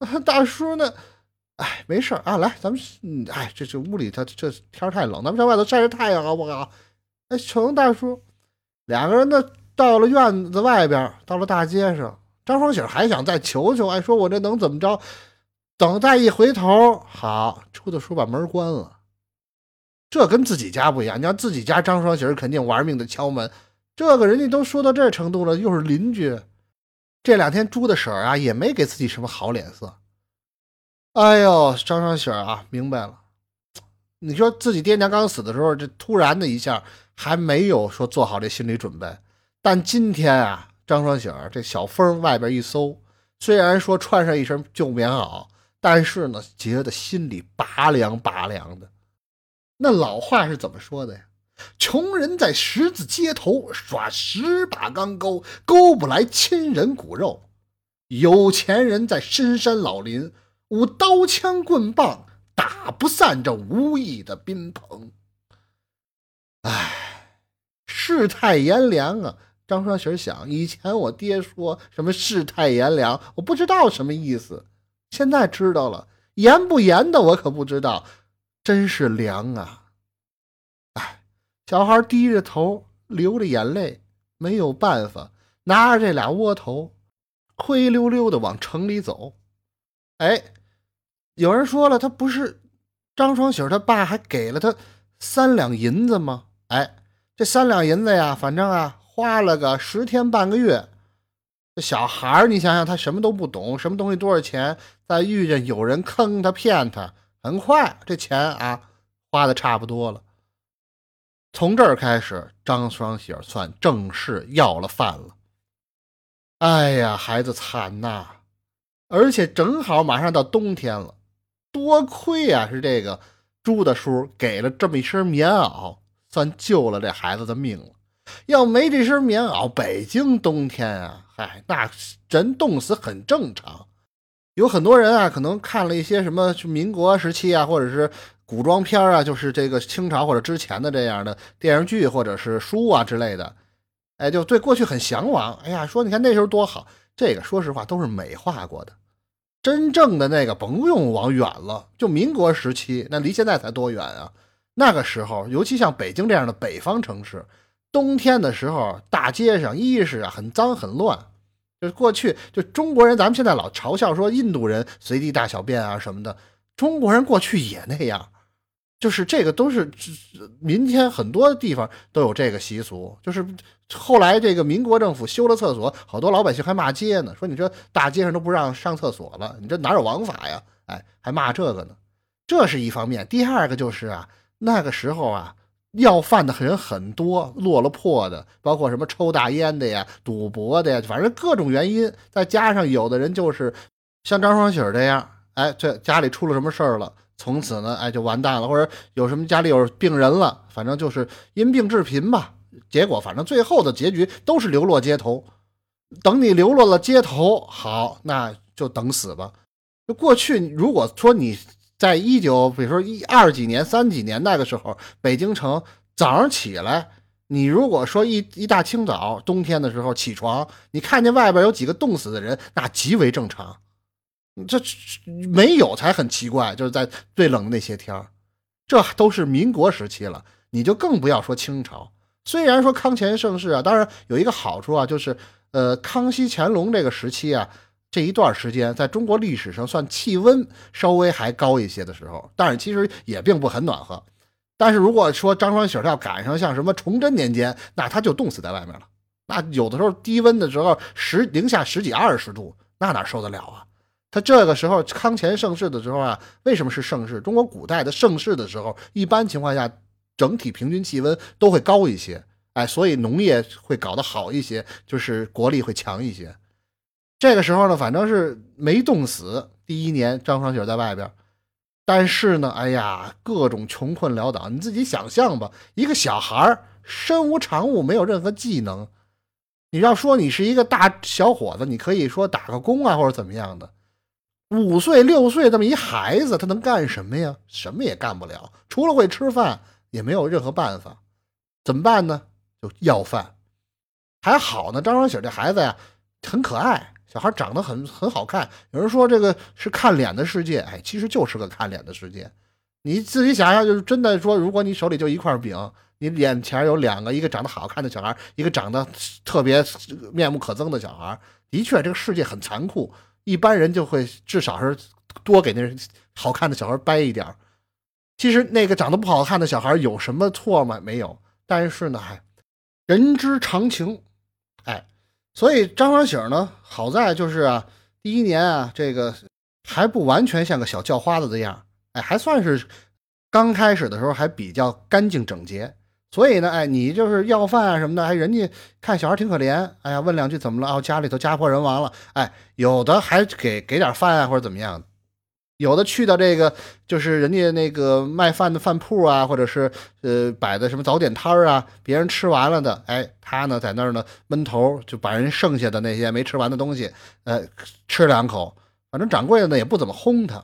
大叔呢？哎，没事啊，来，咱们，哎，这这屋里他这天太冷，咱们上外头晒晒太阳好不好？哎，成，大叔。两个人呢，到了院子外边，到了大街上，张双喜还想再求求，哎，说我这能怎么着？等再一回头，好，朱的叔把门关了。这跟自己家不一样，你要自己家，张双喜肯定玩命的敲门。这个人家都说到这程度了，又是邻居，这两天朱的婶儿啊也没给自己什么好脸色。哎呦，张双喜啊，明白了。你说自己爹娘刚死的时候，这突然的一下。还没有说做好这心理准备，但今天啊，张双喜儿这小风外边一搜，虽然说穿上一身旧棉袄，但是呢，觉得心里拔凉拔凉的。那老话是怎么说的呀？穷人在十字街头耍十把钢钩，勾不来亲人骨肉；有钱人在深山老林舞刀枪棍棒，打不散这无义的宾朋。唉。世态炎凉啊！张双喜想，以前我爹说什么世态炎凉，我不知道什么意思，现在知道了，严不严的我可不知道，真是凉啊！哎，小孩低着头，流着眼泪，没有办法，拿着这俩窝头，灰溜溜的往城里走。哎，有人说了，他不是张双喜他爸还给了他三两银子吗？哎。这三两银子呀，反正啊，花了个十天半个月，这小孩儿，你想想，他什么都不懂，什么东西多少钱，再遇见有人坑他骗他，很快这钱啊花的差不多了。从这儿开始，张双喜算正式要了饭了。哎呀，孩子惨呐！而且正好马上到冬天了，多亏啊是这个朱大叔给了这么一身棉袄，算救了这孩子的命了。要没这身棉袄，北京冬天啊，嗨，那人冻死很正常。有很多人啊，可能看了一些什么民国时期啊，或者是古装片啊，就是这个清朝或者之前的这样的电视剧或者是书啊之类的，哎，就对过去很向往。哎呀，说你看那时候多好，这个说实话都是美化过的。真正的那个甭用往远了，就民国时期，那离现在才多远啊？那个时候，尤其像北京这样的北方城市，冬天的时候，大街上一是啊很脏很乱，就是过去就中国人，咱们现在老嘲笑说印度人随地大小便啊什么的，中国人过去也那样。就是这个都是民间很多地方都有这个习俗，就是后来这个民国政府修了厕所，好多老百姓还骂街呢，说你这大街上都不让上厕所了，你这哪有王法呀？哎，还骂这个呢，这是一方面。第二个就是啊，那个时候啊，要饭的人很多，落了魄的，包括什么抽大烟的呀、赌博的呀，反正各种原因，再加上有的人就是像张双喜这样，哎，这家里出了什么事儿了。从此呢，哎，就完蛋了，或者有什么家里有病人了，反正就是因病致贫吧。结果反正最后的结局都是流落街头。等你流落了街头，好，那就等死吧。就过去，如果说你在一九，比如说一二几年、三几年那个时候，北京城早上起来，你如果说一一大清早冬天的时候起床，你看见外边有几个冻死的人，那极为正常。这没有才很奇怪，就是在最冷的那些天，这都是民国时期了，你就更不要说清朝。虽然说康乾盛世啊，当然有一个好处啊，就是呃，康熙、乾隆这个时期啊，这一段时间在中国历史上算气温稍微还高一些的时候，但是其实也并不很暖和。但是如果说张双喜要赶上像什么崇祯年间，那他就冻死在外面了。那有的时候低温的时候十零下十几二十度，那哪受得了啊？他这个时候康乾盛世的时候啊，为什么是盛世？中国古代的盛世的时候，一般情况下，整体平均气温都会高一些，哎，所以农业会搞得好一些，就是国力会强一些。这个时候呢，反正是没冻死。第一年，张双喜在外边，但是呢，哎呀，各种穷困潦倒，你自己想象吧，一个小孩身无长物，没有任何技能，你要说你是一个大小伙子，你可以说打个工啊，或者怎么样的。五岁六岁这么一孩子，他能干什么呀？什么也干不了，除了会吃饭，也没有任何办法。怎么办呢？就要饭。还好呢，张双喜这孩子呀，很可爱，小孩长得很很好看。有人说这个是看脸的世界，哎，其实就是个看脸的世界。你自己想想，就是真的说，如果你手里就一块饼，你眼前有两个，一个长得好看的小孩，一个长得特别面目可憎的小孩，的确，这个世界很残酷。一般人就会至少是多给那好看的小孩掰一点其实那个长得不好看的小孩有什么错吗？没有。但是呢，人之常情，哎，所以张双喜呢，好在就是啊，第一年啊，这个还不完全像个小叫花子的样哎，还算是刚开始的时候还比较干净整洁。所以呢，哎，你就是要饭啊什么的，哎，人家看小孩挺可怜，哎呀，问两句怎么了？哦，家里头家破人亡了，哎，有的还给给点饭啊或者怎么样，有的去到这个就是人家那个卖饭的饭铺啊，或者是呃摆的什么早点摊儿啊，别人吃完了的，哎，他呢在那儿呢闷头就把人剩下的那些没吃完的东西，呃，吃两口，反正掌柜的呢也不怎么轰他。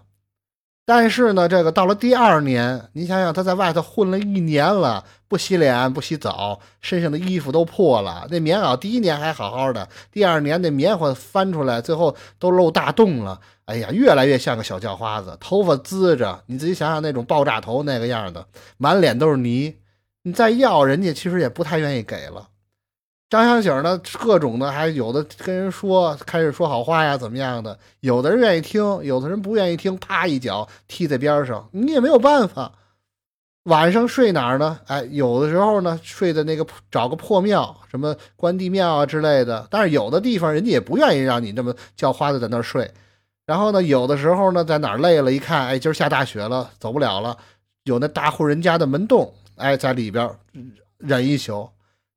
但是呢，这个到了第二年，你想想，他在外头混了一年了，不洗脸不洗澡，身上的衣服都破了。那棉袄第一年还好好的，第二年那棉花翻出来，最后都漏大洞了。哎呀，越来越像个小叫花子，头发滋着，你自己想想那种爆炸头那个样的，满脸都是泥。你再要人家，其实也不太愿意给了。张香喜呢，各种的，还有的跟人说，开始说好话呀，怎么样的？有的人愿意听，有的人不愿意听，啪一脚踢在边上，你也没有办法。晚上睡哪儿呢？哎，有的时候呢，睡在那个找个破庙，什么关帝庙啊之类的。但是有的地方人家也不愿意让你这么叫花子在那儿睡。然后呢，有的时候呢，在哪儿累了，一看，哎，今儿下大雪了，走不了了，有那大户人家的门洞，哎，在里边忍一宿。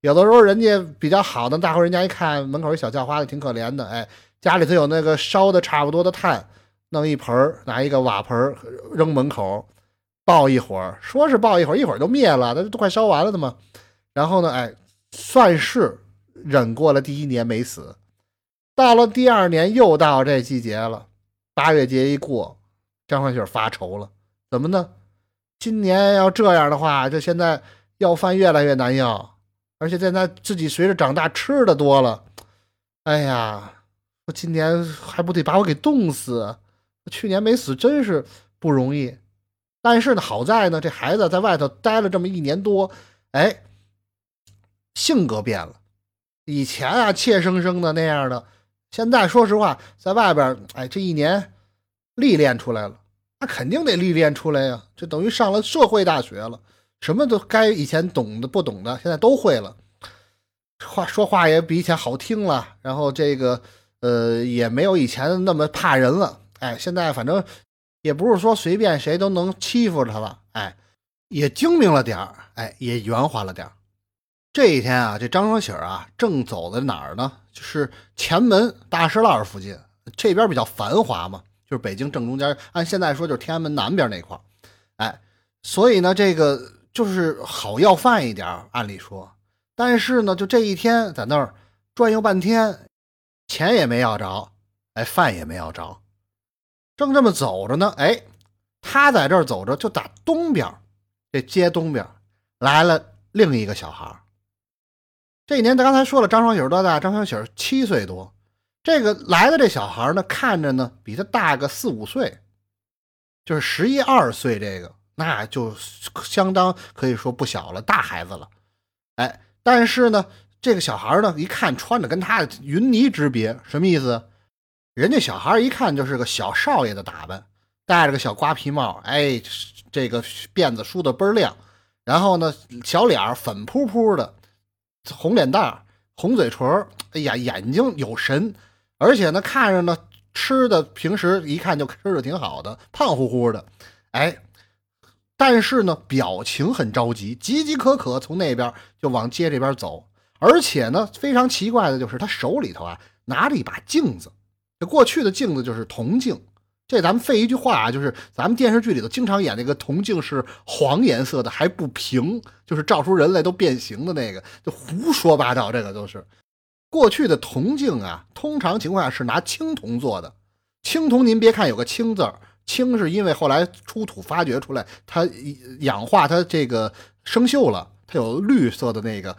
有的时候人家比较好的大户人家一看门口一小叫花的挺可怜的，哎，家里头有那个烧的差不多的炭，弄一盆拿一个瓦盆扔门口。抱一会儿，说是抱一会儿，一会儿就灭了，那都快烧完了的嘛。然后呢，哎，算是忍过了第一年没死。到了第二年，又到这季节了，八月节一过，张欢喜发愁了，怎么呢？今年要这样的话，这现在要饭越来越难要，而且现在自己随着长大吃的多了，哎呀，我今年还不得把我给冻死？去年没死，真是不容易。但是呢，好在呢，这孩子在外头待了这么一年多，哎，性格变了。以前啊，怯生生的那样的，现在说实话，在外边，哎，这一年历练出来了。那肯定得历练出来呀，这等于上了社会大学了，什么都该以前懂的不懂的，现在都会了。话说话也比以前好听了，然后这个呃，也没有以前那么怕人了。哎，现在反正。也不是说随便谁都能欺负他了，哎，也精明了点儿，哎，也圆滑了点儿。这一天啊，这张双喜啊，正走在哪儿呢？就是前门大石栏附近，这边比较繁华嘛，就是北京正中间，按现在说就是天安门南边那块儿，哎，所以呢，这个就是好要饭一点，按理说，但是呢，就这一天在那儿转悠半天，钱也没要着，哎，饭也没要着。正这么走着呢，哎，他在这儿走着，就打东边，这街东边来了另一个小孩这一年，他刚才说了，张双喜多大？张双喜七岁多。这个来的这小孩呢，看着呢比他大个四五岁，就是十一二岁。这个那就相当可以说不小了，大孩子了。哎，但是呢，这个小孩呢，一看穿着跟他云泥之别，什么意思？人家小孩一看就是个小少爷的打扮，戴着个小瓜皮帽，哎，这个辫子梳的倍儿亮，然后呢，小脸粉扑扑的，红脸蛋红嘴唇哎呀，眼睛有神，而且呢，看着呢，吃的平时一看就吃的挺好的，胖乎乎的，哎，但是呢，表情很着急，急急可可从那边就往街这边走，而且呢，非常奇怪的就是他手里头啊拿着一把镜子。这过去的镜子就是铜镜，这咱们废一句话啊，就是咱们电视剧里头经常演那个铜镜是黄颜色的，还不平，就是照出人类都变形的那个，就胡说八道。这个都是过去的铜镜啊，通常情况下是拿青铜做的。青铜您别看有个青字儿，青是因为后来出土发掘出来，它氧化它这个生锈了，它有绿色的那个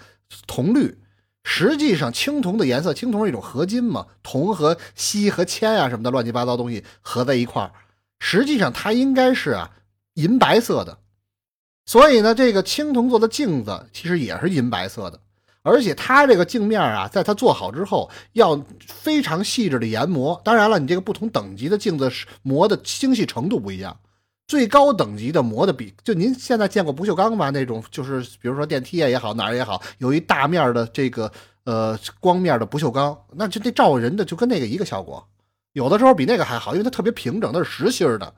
铜绿。实际上，青铜的颜色，青铜是一种合金嘛，铜和锡和铅啊什么的乱七八糟东西合在一块儿，实际上它应该是啊银白色的。所以呢，这个青铜做的镜子其实也是银白色的，而且它这个镜面啊，在它做好之后要非常细致的研磨。当然了，你这个不同等级的镜子磨的精细程度不一样。最高等级的磨的比就您现在见过不锈钢吧？那种就是比如说电梯啊也好哪儿也好，有一大面的这个呃光面的不锈钢，那就那照人的就跟那个一个效果。有的时候比那个还好，因为它特别平整，它是实心的。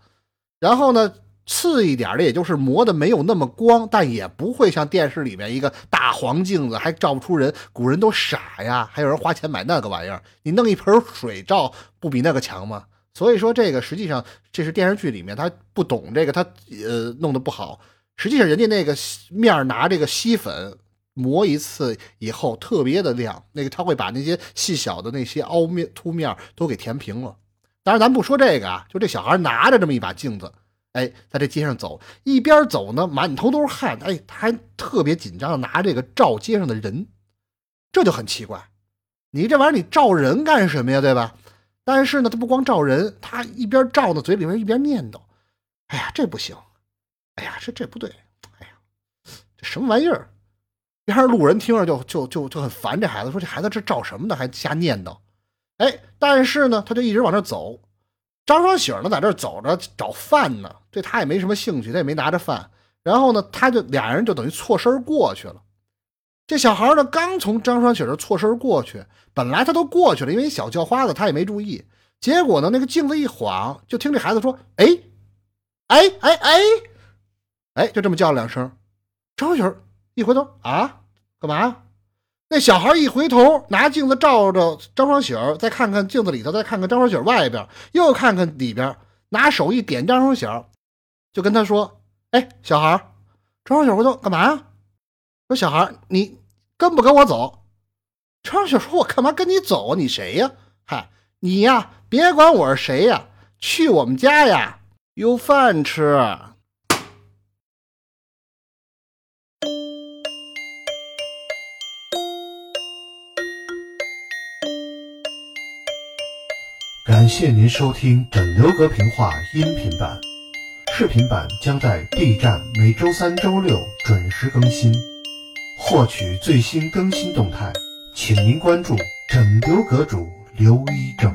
然后呢，次一点的也就是磨的没有那么光，但也不会像电视里面一个大黄镜子还照不出人。古人都傻呀，还有人花钱买那个玩意儿，你弄一盆水照不比那个强吗？所以说这个实际上这是电视剧里面他不懂这个，他呃弄得不好。实际上人家那个面拿这个锡粉磨一次以后特别的亮，那个他会把那些细小的那些凹面凸面都给填平了。当然咱不说这个啊，就这小孩拿着这么一把镜子，哎，在这街上走，一边走呢满头都是汗，哎，他还特别紧张的拿这个照街上的人，这就很奇怪，你这玩意儿你照人干什么呀，对吧？但是呢，他不光照人，他一边照呢，嘴里面一边念叨：“哎呀，这不行！哎呀，这这不对！哎呀，这什么玩意儿？”边上路人听着就就就就很烦这孩子，说：“这孩子这照什么呢？还瞎念叨。”哎，但是呢，他就一直往这走。张双喜呢，在这走着找饭呢，对他也没什么兴趣，他也没拿着饭。然后呢，他就俩人就等于错身过去了。这小孩呢，刚从张双喜这错身过去，本来他都过去了，因为小叫花子他也没注意。结果呢，那个镜子一晃，就听这孩子说：“哎，哎哎哎，哎，就这么叫了两声。”张双喜一回头啊，干嘛？那小孩一回头，拿镜子照着张双喜再看看镜子里头，再看看张双喜外边，又看看里边，拿手一点张双喜就跟他说：“哎，小孩张小雪回头干嘛呀？说小孩你跟不跟我走？”张小雪说：“我干嘛跟你走？你谁呀？嗨，你呀，别管我是谁呀，去我们家呀，有饭吃。”感谢您收听枕流阁评话音频版，视频版将在 B 站每周三、周六准时更新。获取最新更新动态，请您关注整流阁主刘一正。